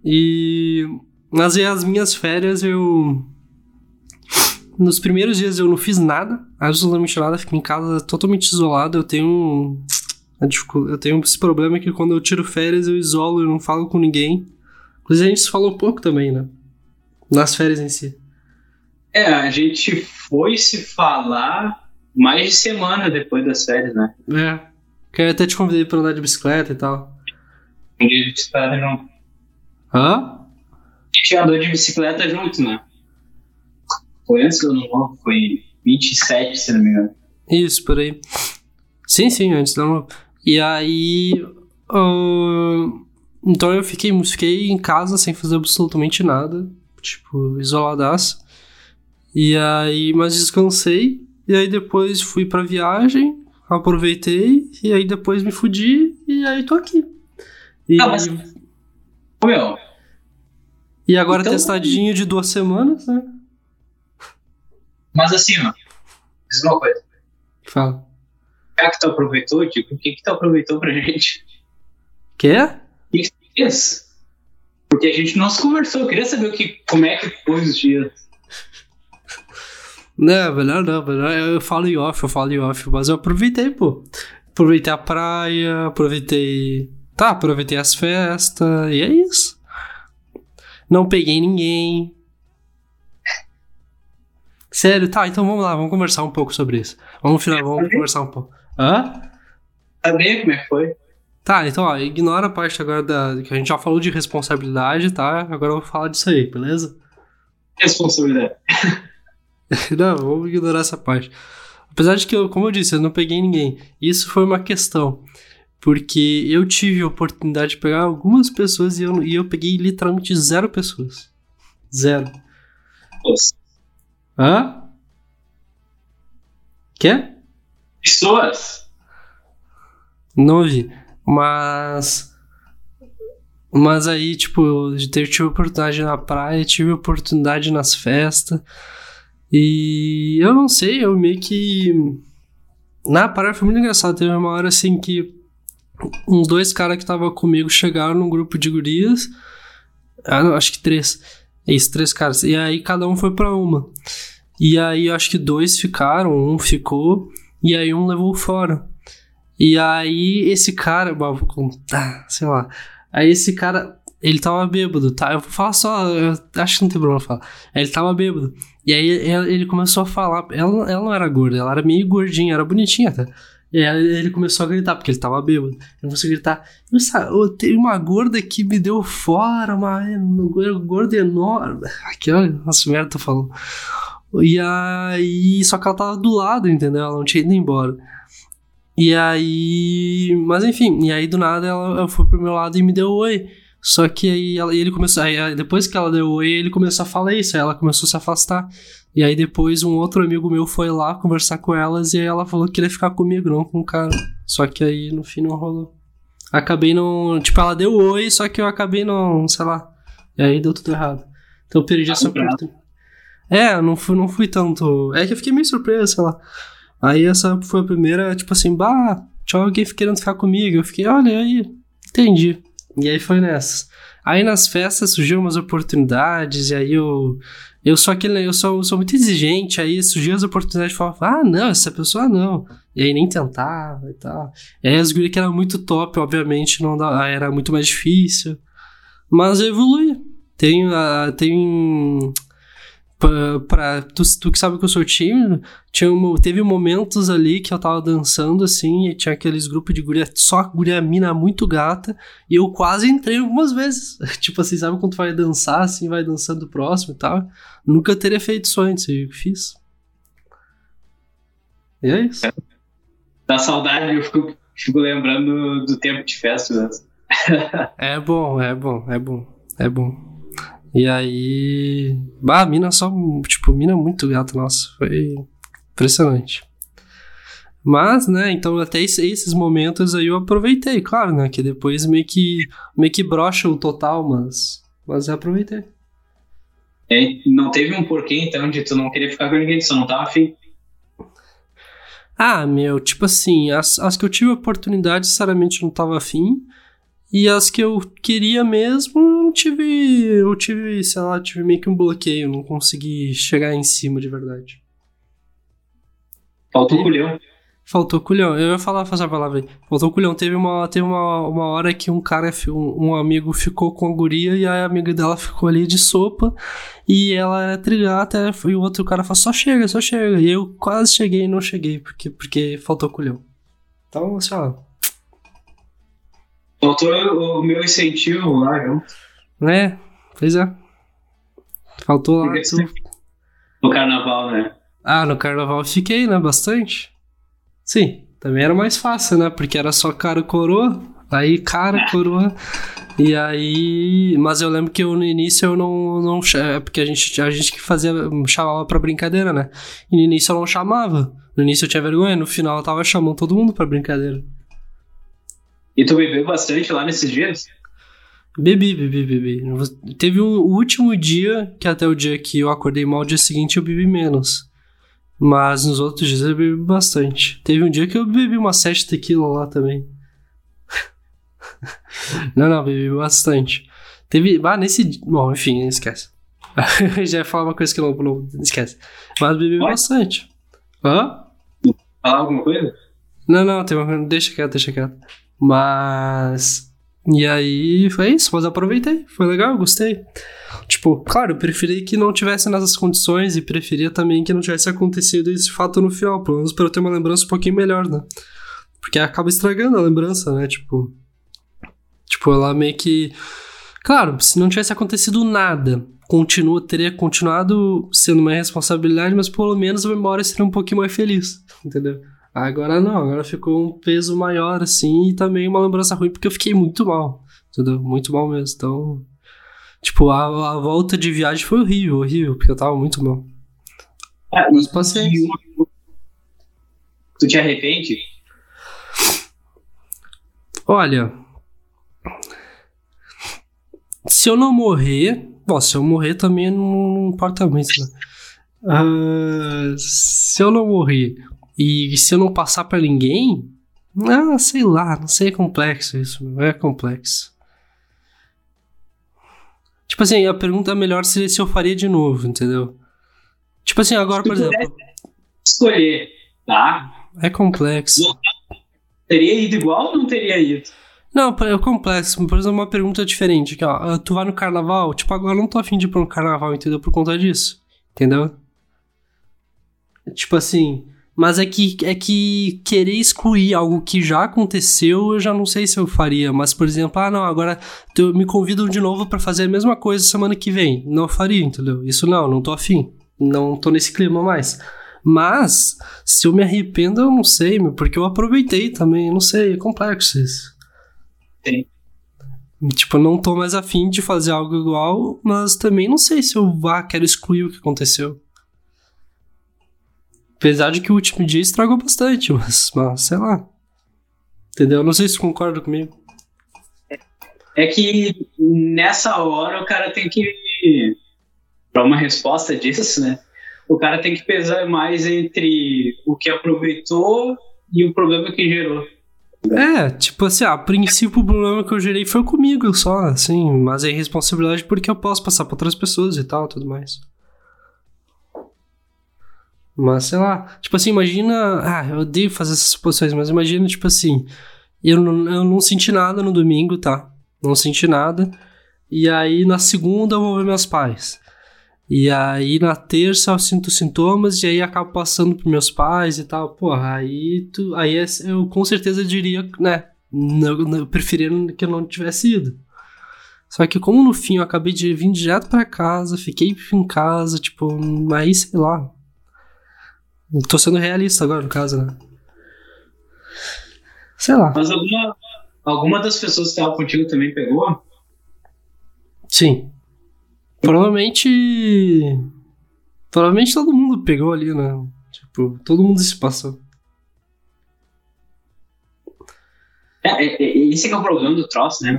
E. Mas e as minhas férias eu. Nos primeiros dias eu não fiz nada, absolutamente nada, fiquei em casa totalmente isolado. Eu tenho. Eu tenho esse problema que quando eu tiro férias eu isolo, eu não falo com ninguém. Inclusive a gente se falou pouco também, né? Nas férias em si. É, a gente foi se falar mais de semana depois das férias, né? É. Que eu até te convidei pra andar de bicicleta e tal. Um dia de bicicleta junto. Hã? A gente andou de bicicleta junto, né? Foi antes do ano novo, foi 27, se não me engano. Isso, por aí. Sim, sim, antes da novo. E aí. ahn, então eu fiquei, fiquei em casa sem fazer absolutamente nada. Tipo, isoladaço. E aí, mas descansei. E aí depois fui pra viagem, aproveitei. E aí depois me fudi. E aí tô aqui. E, Ah, mas- meu, e agora então- testadinho de duas semanas, né? mas assim, ó. Diz uma coisa. Fala. Já que tu aproveitou, tipo, o que que tu aproveitou pra gente? Quer? O que que tu fez? Porque a gente não se conversou. Eu queria saber o que, como é que foi os dias. Não, melhor não, melhor eu falo em off, eu falo em off, mas eu aproveitei, pô. Aproveitei a praia, aproveitei. Tá, aproveitei as festas, e é isso. Não peguei ninguém. Sério, tá, então vamos lá, vamos conversar um pouco sobre isso. Vamos, final, vamos conversar um pouco. Hã? Saber como é que foi? Tá, então, ó, ignora a parte agora da. que a gente já falou de responsabilidade, tá? Agora eu vou falar disso aí, beleza? Responsabilidade. não, vamos ignorar essa parte. Apesar de que, eu, como eu disse, eu não peguei ninguém. Isso foi uma questão. Porque eu tive a oportunidade de pegar algumas pessoas e eu, e eu peguei literalmente zero pessoas. Zero. Nossa. Hã? Quê? Pessoas? Não vi. Mas. Mas aí, tipo, eu tive oportunidade na praia, tive oportunidade nas festas. E eu não sei, eu meio que. Na praia foi muito engraçado. Teve uma hora assim que uns dois caras que estavam comigo chegaram num grupo de gurias. Ah, não, acho que três. Isso, três caras. E aí cada um foi para uma. E aí eu acho que dois ficaram, um ficou, e aí um levou fora. E aí esse cara, vou contar, sei lá. Aí esse cara, ele tava bêbado, tá? Eu vou falar só, eu acho que não tem problema falar. Ele tava bêbado. E aí ele começou a falar. Ela, ela não era gorda, ela era meio gordinha, era bonitinha até. E aí ele começou a gritar, porque ele tava bêbado. Ele começou a gritar: Eu tenho uma gorda que me deu fora, uma gorda enorme. Aquela, nossa merda, tô falando. E aí. Só que ela tava do lado, entendeu? Ela não tinha ido embora. E aí. Mas enfim, e aí do nada ela, ela foi pro meu lado e me deu oi. Só que aí ela, ele começou. Aí, depois que ela deu oi, ele começou a falar isso. Aí ela começou a se afastar. E aí depois um outro amigo meu foi lá conversar com elas e aí ela falou que queria ficar comigo, não com o cara. Só que aí no fim não rolou. Acabei não. Tipo, ela deu oi, só que eu acabei não. Sei lá. E aí deu tudo errado. Então eu perdi essa oportunidade. É, não fui, não fui tanto. É que eu fiquei meio surpreso, sei lá. Aí essa foi a primeira, tipo assim, bah, tinha alguém querendo ficar comigo. Eu fiquei, olha aí, entendi. E aí foi nessas. Aí nas festas surgiu umas oportunidades, e aí eu. Eu sou aquele. Eu sou, sou muito exigente, aí surgiu as oportunidades e falava, ah, não, essa pessoa não. E aí nem tentava e tal. E aí as gurias que eram muito top, obviamente, não dá, era muito mais difícil. Mas eu evolui. Tem, uh, tem pra, tu, tu que sabe que eu sou tímido, tinha teve momentos ali que eu tava dançando assim, e tinha aqueles grupos de guria, só guria mina muito gata, e eu quase entrei algumas vezes. tipo assim, sabe quando tu vai dançar, assim, vai dançando próximo e tal? Nunca teria feito isso antes, eu fiz. E é isso. Dá saudade, eu fico, fico lembrando do tempo de festa mesmo. é bom, é bom, é bom, é bom. E aí. Bah, a mina só. Tipo, mina muito gata, nossa. Foi impressionante. Mas, né, então até esses momentos aí eu aproveitei, claro, né? Que depois meio que. meio que brocha o total, mas. Mas eu aproveitei. E não teve um porquê, então, de tu não querer ficar com ninguém, tu não tava afim? Ah, meu, tipo assim, as, as que eu tive oportunidade, sinceramente, não tava afim. E as que eu queria mesmo, eu tive. Eu tive, sei lá, tive meio que um bloqueio, não consegui chegar em cima de verdade. Faltou culhão. Faltou culhão. Eu ia falar, fazer a palavra aí. Faltou culhão. Teve uma, teve uma, uma hora que um cara, um, um amigo ficou com a guria e a amiga dela ficou ali de sopa. E ela era trigata e o outro cara falou, só chega, só chega. E eu quase cheguei e não cheguei, porque, porque faltou culhão. Então, assim, ó, Faltou o meu incentivo lá, viu? É, pois é. Faltou lá. Tu... No carnaval, né? Ah, no carnaval fiquei, né? Bastante. Sim, também era mais fácil, né? Porque era só cara coroa. Aí, cara, coroa. E aí. Mas eu lembro que eu, no início eu não. não é porque a gente, a gente que fazia. chamava pra brincadeira, né? E no início eu não chamava. No início eu tinha vergonha, no final eu tava chamando todo mundo pra brincadeira. E tu bebeu bastante lá nesses dias? Bebi, bebi, bebi. Teve um, o último dia, que até o dia que eu acordei mal, o dia seguinte eu bebi menos. Mas nos outros dias eu bebi bastante. Teve um dia que eu bebi uma sete tequila lá também. não, não, bebi bastante. Teve. Ah, nesse. Bom, enfim, esquece. Já ia falar uma coisa que não. não esquece. Mas bebi Pode? bastante. Hã? Falar alguma coisa? Não, não, tem uma... deixa quieto, deixa quieto. Mas. E aí foi isso, mas aproveitei. Foi legal, gostei. Tipo, claro, eu preferi que não tivesse nessas condições e preferia também que não tivesse acontecido esse fato no final, pelo menos pra eu ter uma lembrança um pouquinho melhor, né? Porque acaba estragando a lembrança, né? Tipo. Tipo, ela meio que. Claro, se não tivesse acontecido nada, continua, teria continuado sendo uma responsabilidade, mas pelo menos a memória seria um pouquinho mais feliz, entendeu? Agora não, agora ficou um peso maior, assim, e também uma lembrança ruim, porque eu fiquei muito mal, entendeu? Muito mal mesmo, então... Tipo, a, a volta de viagem foi horrível, horrível, porque eu tava muito mal. Ah, Mas e- Tu te arrepende? Olha. Se eu não morrer. Bom, se eu morrer também não, importa muito, né? Ah, se eu não morrer e se eu não passar pra ninguém. Ah, sei lá, não sei, é complexo isso, meu, é complexo. Tipo assim, a pergunta melhor seria se eu faria de novo, entendeu? Tipo assim, agora, por exemplo, Escolher, tá? é complexo. Teria ido igual ou não teria ido? Não, é complexo. Por exemplo, uma pergunta diferente aqui, ó. Ah, Tu vai no carnaval? Tipo, agora eu não tô afim de ir pra um carnaval, entendeu? Por conta disso. Entendeu? Tipo assim. Mas é que, é que querer excluir algo que já aconteceu, eu já não sei se eu faria. Mas, por exemplo, ah, não, agora tu, me convidam de novo pra fazer a mesma coisa semana que vem. Não faria, entendeu? Isso não, não tô afim. Não tô nesse clima mais. Mas, se eu me arrependo, eu não sei, meu, porque eu aproveitei também, não sei, é complexo isso. Sim. Tipo, eu não tô mais afim de fazer algo igual, mas também não sei se eu vá, quero excluir o que aconteceu. Apesar de que o último dia estragou bastante, mas, mas sei lá. Entendeu? Não sei se concorda comigo. É que nessa hora o cara tem que. Pra uma resposta disso, né? O cara tem que pesar mais entre o que aproveitou e o problema que gerou. É, tipo assim, a princípio o problema que eu gerei foi comigo só, assim, mas é responsabilidade porque eu posso passar pra outras pessoas e tal, tudo mais. Mas sei lá, tipo assim, imagina. Ah, eu odeio fazer essas suposições, mas imagina, tipo assim, eu não, eu não senti nada no domingo, tá? Não senti nada. E aí na segunda eu vou ver meus pais. E aí na terça eu sinto sintomas e aí acabo passando pros meus pais e tal. Porra, aí tu, aí é- eu com certeza diria, né? Eu preferia que eu não tivesse ido. Só que como no fim eu acabei de vir direto pra casa, fiquei em casa, tipo, aí sei lá. Tô sendo realista agora, no caso, né? Sei lá. Mas alguma, alguma das pessoas que estavam contigo também pegou? Sim. Provavelmente. Provavelmente todo mundo pegou ali, né? Tipo, todo mundo se passou. É, é, é, esse que é o problema do troço, né?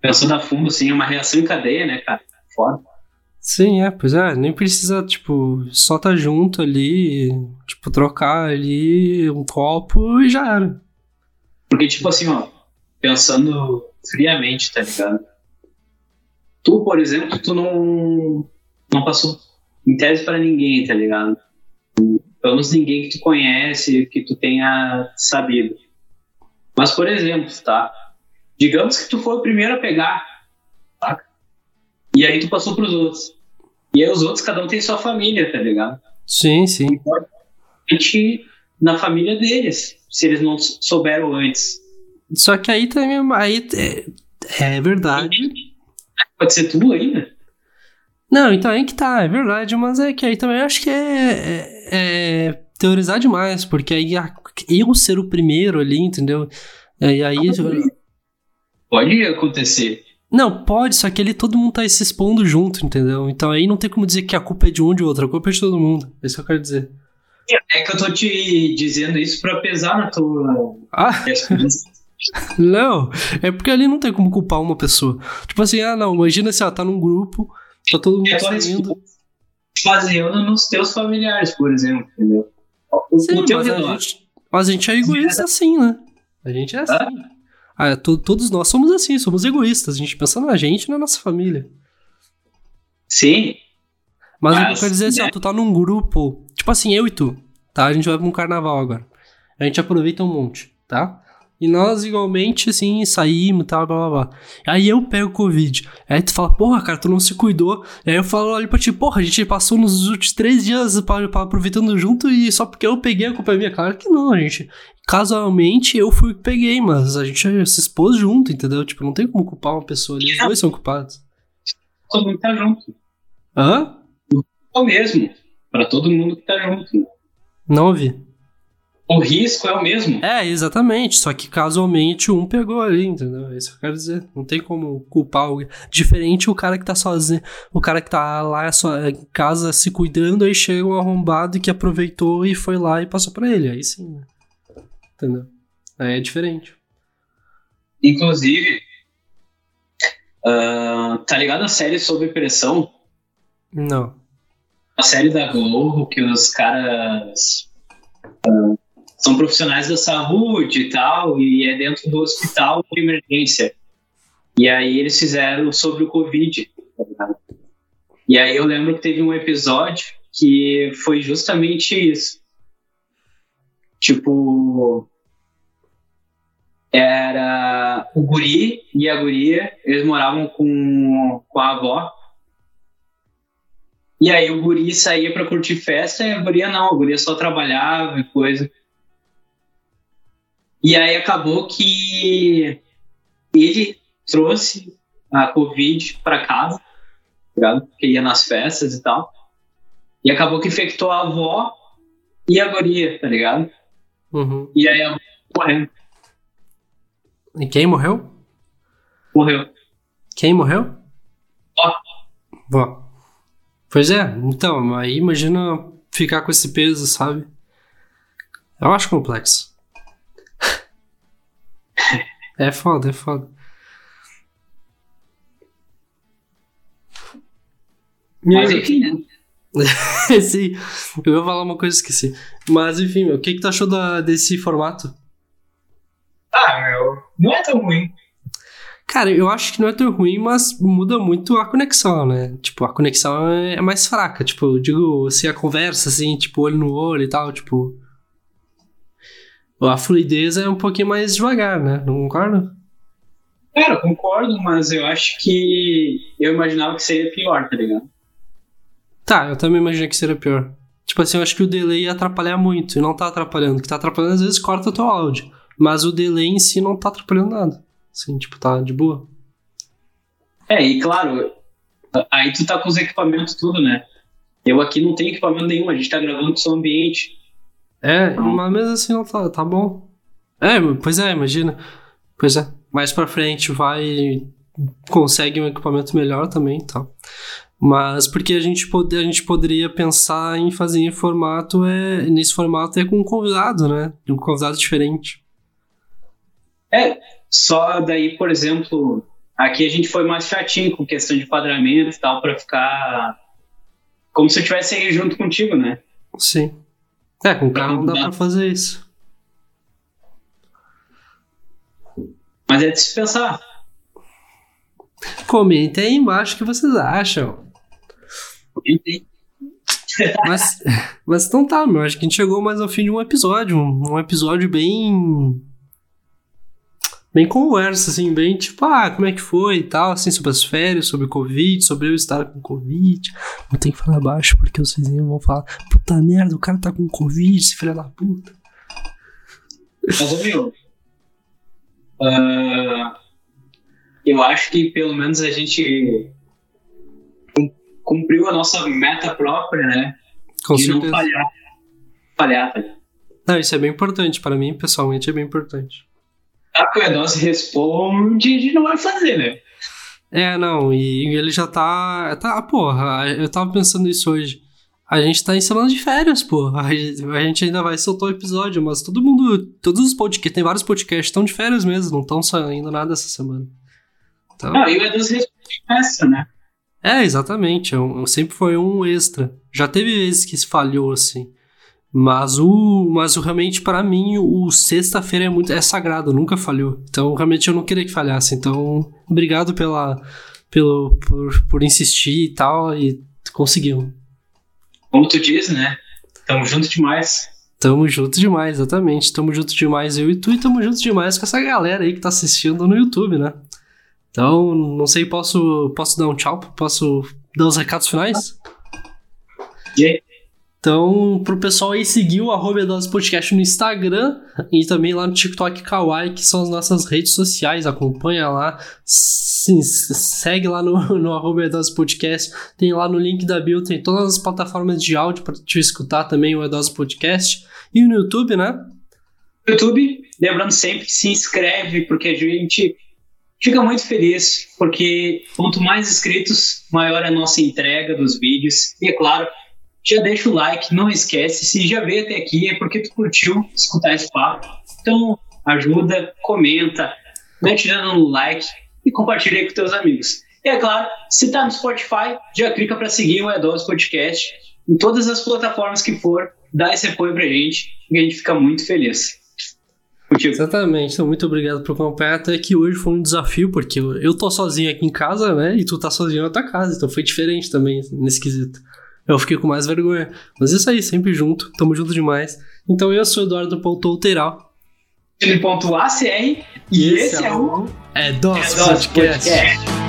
Pensando a fundo, assim, é uma reação em cadeia, né, cara? Foda. Sim, é, pois é, nem precisa, tipo, só tá junto ali, tipo, trocar ali um copo e já era. Porque, tipo assim, ó, pensando friamente, tá ligado? Tu, por exemplo, tu não, não passou em tese pra ninguém, tá ligado? Pelo menos ninguém que tu conhece, que tu tenha sabido. Mas, por exemplo, tá? Digamos que tu foi o primeiro a pegar, tá? E aí tu passou pros outros. E aí os outros, cada um tem sua família, tá ligado? Sim, sim. Gente na família deles, se eles não souberam antes. Só que aí também, aí é, é verdade. Pode ser tudo ainda. Não, então aí que tá, é verdade, mas é que aí também eu acho que é, é, é teorizar demais, porque aí a- eu ser o primeiro ali, entendeu? E aí. Pode acontecer. Não, pode, só que ali todo mundo tá se expondo junto, entendeu? Então aí não tem como dizer que a culpa é de um ou de outro, a culpa é de todo mundo. É isso que eu quero dizer. É que eu tô te dizendo isso pra pesar na tua Ah, não, é porque ali não tem como culpar uma pessoa. Tipo assim, ah, não, imagina se ela tá num grupo, tá todo mundo É a saindo. baseando nos teus familiares, por exemplo, entendeu? O, Sim, o teu mas a, redor. gente, mas a gente é egoísta assim, né? A gente é assim. Ah, to- todos nós somos assim, somos egoístas. A gente pensa na gente e na nossa família. Sim, Mas, o que eu Mas, quero dizer assim, né? ó, tu tá num grupo, tipo assim, eu e tu, tá? A gente vai pra um carnaval agora. A gente aproveita um monte, tá? E nós igualmente, assim, saímos e tal, blá blá blá. Aí eu pego Covid. Aí tu fala, porra, cara, tu não se cuidou. Aí eu falo, olha pra ti, porra, a gente passou nos últimos três dias pra, pra, aproveitando junto e só porque eu peguei a culpa é minha. Claro que não, gente. Casualmente eu fui que peguei, mas a gente se expôs junto, entendeu? Tipo, não tem como culpar uma pessoa ali, os dois são culpados. Todo mundo tá junto. Hã? É o mesmo. Pra todo mundo que tá junto. Não ouvi. O risco é o mesmo. É, exatamente. Só que casualmente um pegou ali, entendeu? É isso que eu quero dizer. Não tem como culpar alguém. Diferente o cara que tá sozinho. O cara que tá lá em casa se cuidando, aí chega um arrombado que aproveitou e foi lá e passou pra ele. Aí sim, né? Entendeu? Aí é diferente. Inclusive, uh, tá ligado a série sobre pressão? Não. A série da Globo que os caras. Uh, são profissionais da saúde e tal, e é dentro do hospital de emergência. E aí eles fizeram sobre o Covid. Tá e aí eu lembro que teve um episódio que foi justamente isso. Tipo, era o guri e a guria, eles moravam com, com a avó. E aí o guri saía para curtir festa e a guria não, a guria só trabalhava e coisa. E aí acabou que ele trouxe a Covid para casa, tá porque ia nas festas e tal. E acabou que infectou a avó e a guria, tá ligado? Uhum. E aí a avó morreu. E quem morreu? Morreu. Quem morreu? Ó. Vó. Pois é, então, aí imagina ficar com esse peso, sabe? Eu acho complexo. É foda, é foda. Mas enfim, né? Sim, eu ia falar uma coisa e esqueci. Mas enfim, o que, que tu achou da, desse formato? Não é tão ruim. Cara, eu acho que não é tão ruim, mas muda muito a conexão, né? Tipo, a conexão é mais fraca. Tipo, eu digo, assim, a conversa, assim, tipo, olho no olho e tal, tipo a fluidez é um pouquinho mais devagar, né? Não concorda? Cara, concordo, mas eu acho que eu imaginava que seria pior, tá ligado? Tá, eu também imaginei que seria pior. Tipo assim, eu acho que o delay ia atrapalhar muito, e não tá atrapalhando. O que tá atrapalhando às vezes corta o teu áudio. Mas o delay em si não tá atrapalhando nada. Assim, tipo, tá de boa. É, e claro, aí tu tá com os equipamentos tudo, né? Eu aqui não tenho equipamento nenhum, a gente tá gravando com o seu ambiente. É, mas mesmo assim não tá, tá bom. É, pois é, imagina. Pois é, mais pra frente vai. consegue um equipamento melhor também e tal. Mas porque a gente, pode, a gente poderia pensar em fazer em formato, é, nesse formato é com um convidado, né? Um convidado diferente. É, só daí, por exemplo, aqui a gente foi mais chatinho com questão de enquadramento e tal, pra ficar como se eu estivesse aí junto contigo, né? Sim. É, com o cara não dá pra fazer isso. Mas é de se pensar. Comentem aí embaixo o que vocês acham. Comentem. mas, mas então tá, meu. Acho que a gente chegou mais ao fim de um episódio. Um, um episódio bem bem conversa, assim, bem tipo, ah, como é que foi e tal, assim, sobre as férias, sobre o Covid, sobre eu estar com Covid. Não tem que falar baixo porque os vizinhos vão falar, puta merda, o cara tá com Covid, esse filho da puta. Mas, meu, uh, eu acho que pelo menos a gente cumpriu a nossa meta própria, né? Com de certeza. não falhar. Falhar, tá? Não, isso é bem importante, para mim, pessoalmente, é bem importante. A P2 responde, a gente não vai fazer, né? É, não, e ele já tá. Tá, porra, eu tava pensando isso hoje. A gente tá em semana de férias, porra. A gente, ainda vai soltar o episódio, mas todo mundo. Todos os podcasts, tem vários podcasts, estão de férias mesmo, não estão saindo nada essa semana. Então, Não, e o Edu responde extra, né? é, exatamente. É um, sempre foi um extra. Já teve vezes que falhou assim. Mas o, mas o realmente para mim o sexta-feira é muito é sagrado, nunca falhou. Então realmente eu não queria que falhasse. Então obrigado pela pelo por, por insistir e tal e conseguiu. Como tu diz, né? Tamo junto demais. Tamo junto demais, exatamente. Tamo junto demais, eu e tu, e tamo junto demais com essa galera aí que tá assistindo no YouTube, né? Então, não sei, posso, posso dar um tchau? Posso dar os recados finais? E aí? Então, pro pessoal aí seguir o arroba Dose Podcast no Instagram e também lá no TikTok Kawaii, que são as nossas redes sociais. Acompanha lá, sim, segue lá no, no arroba Dose Podcast. Tem lá no link da bio, tem todas as plataformas de áudio para te escutar também o Edose Podcast. E no YouTube, né? YouTube, lembrando sempre, se inscreve, porque a gente fica muito feliz, porque quanto mais inscritos, maior é a nossa entrega dos vídeos. E é claro, já deixa o like, não esquece. Se já veio até aqui é porque tu curtiu escutar esse papo. Então ajuda, comenta, mete dando no like e compartilha aí com teus amigos. E é claro, se tá no Spotify, já clica para seguir o E12 Podcast em todas as plataformas que for, dá esse apoio pra gente e a gente fica muito feliz. Contigo. Exatamente, então muito obrigado por acompanhar. Até que hoje foi um desafio, porque eu tô sozinho aqui em casa, né? E tu tá sozinho na tua casa, então foi diferente também nesse quesito. Eu fiquei com mais vergonha. Mas isso aí, sempre junto, tamo junto demais. Então eu sou Eduardo Ponto Outeral. Ele ponto ACR e, e esse, esse é o É Dos, é Podcast. Podcast.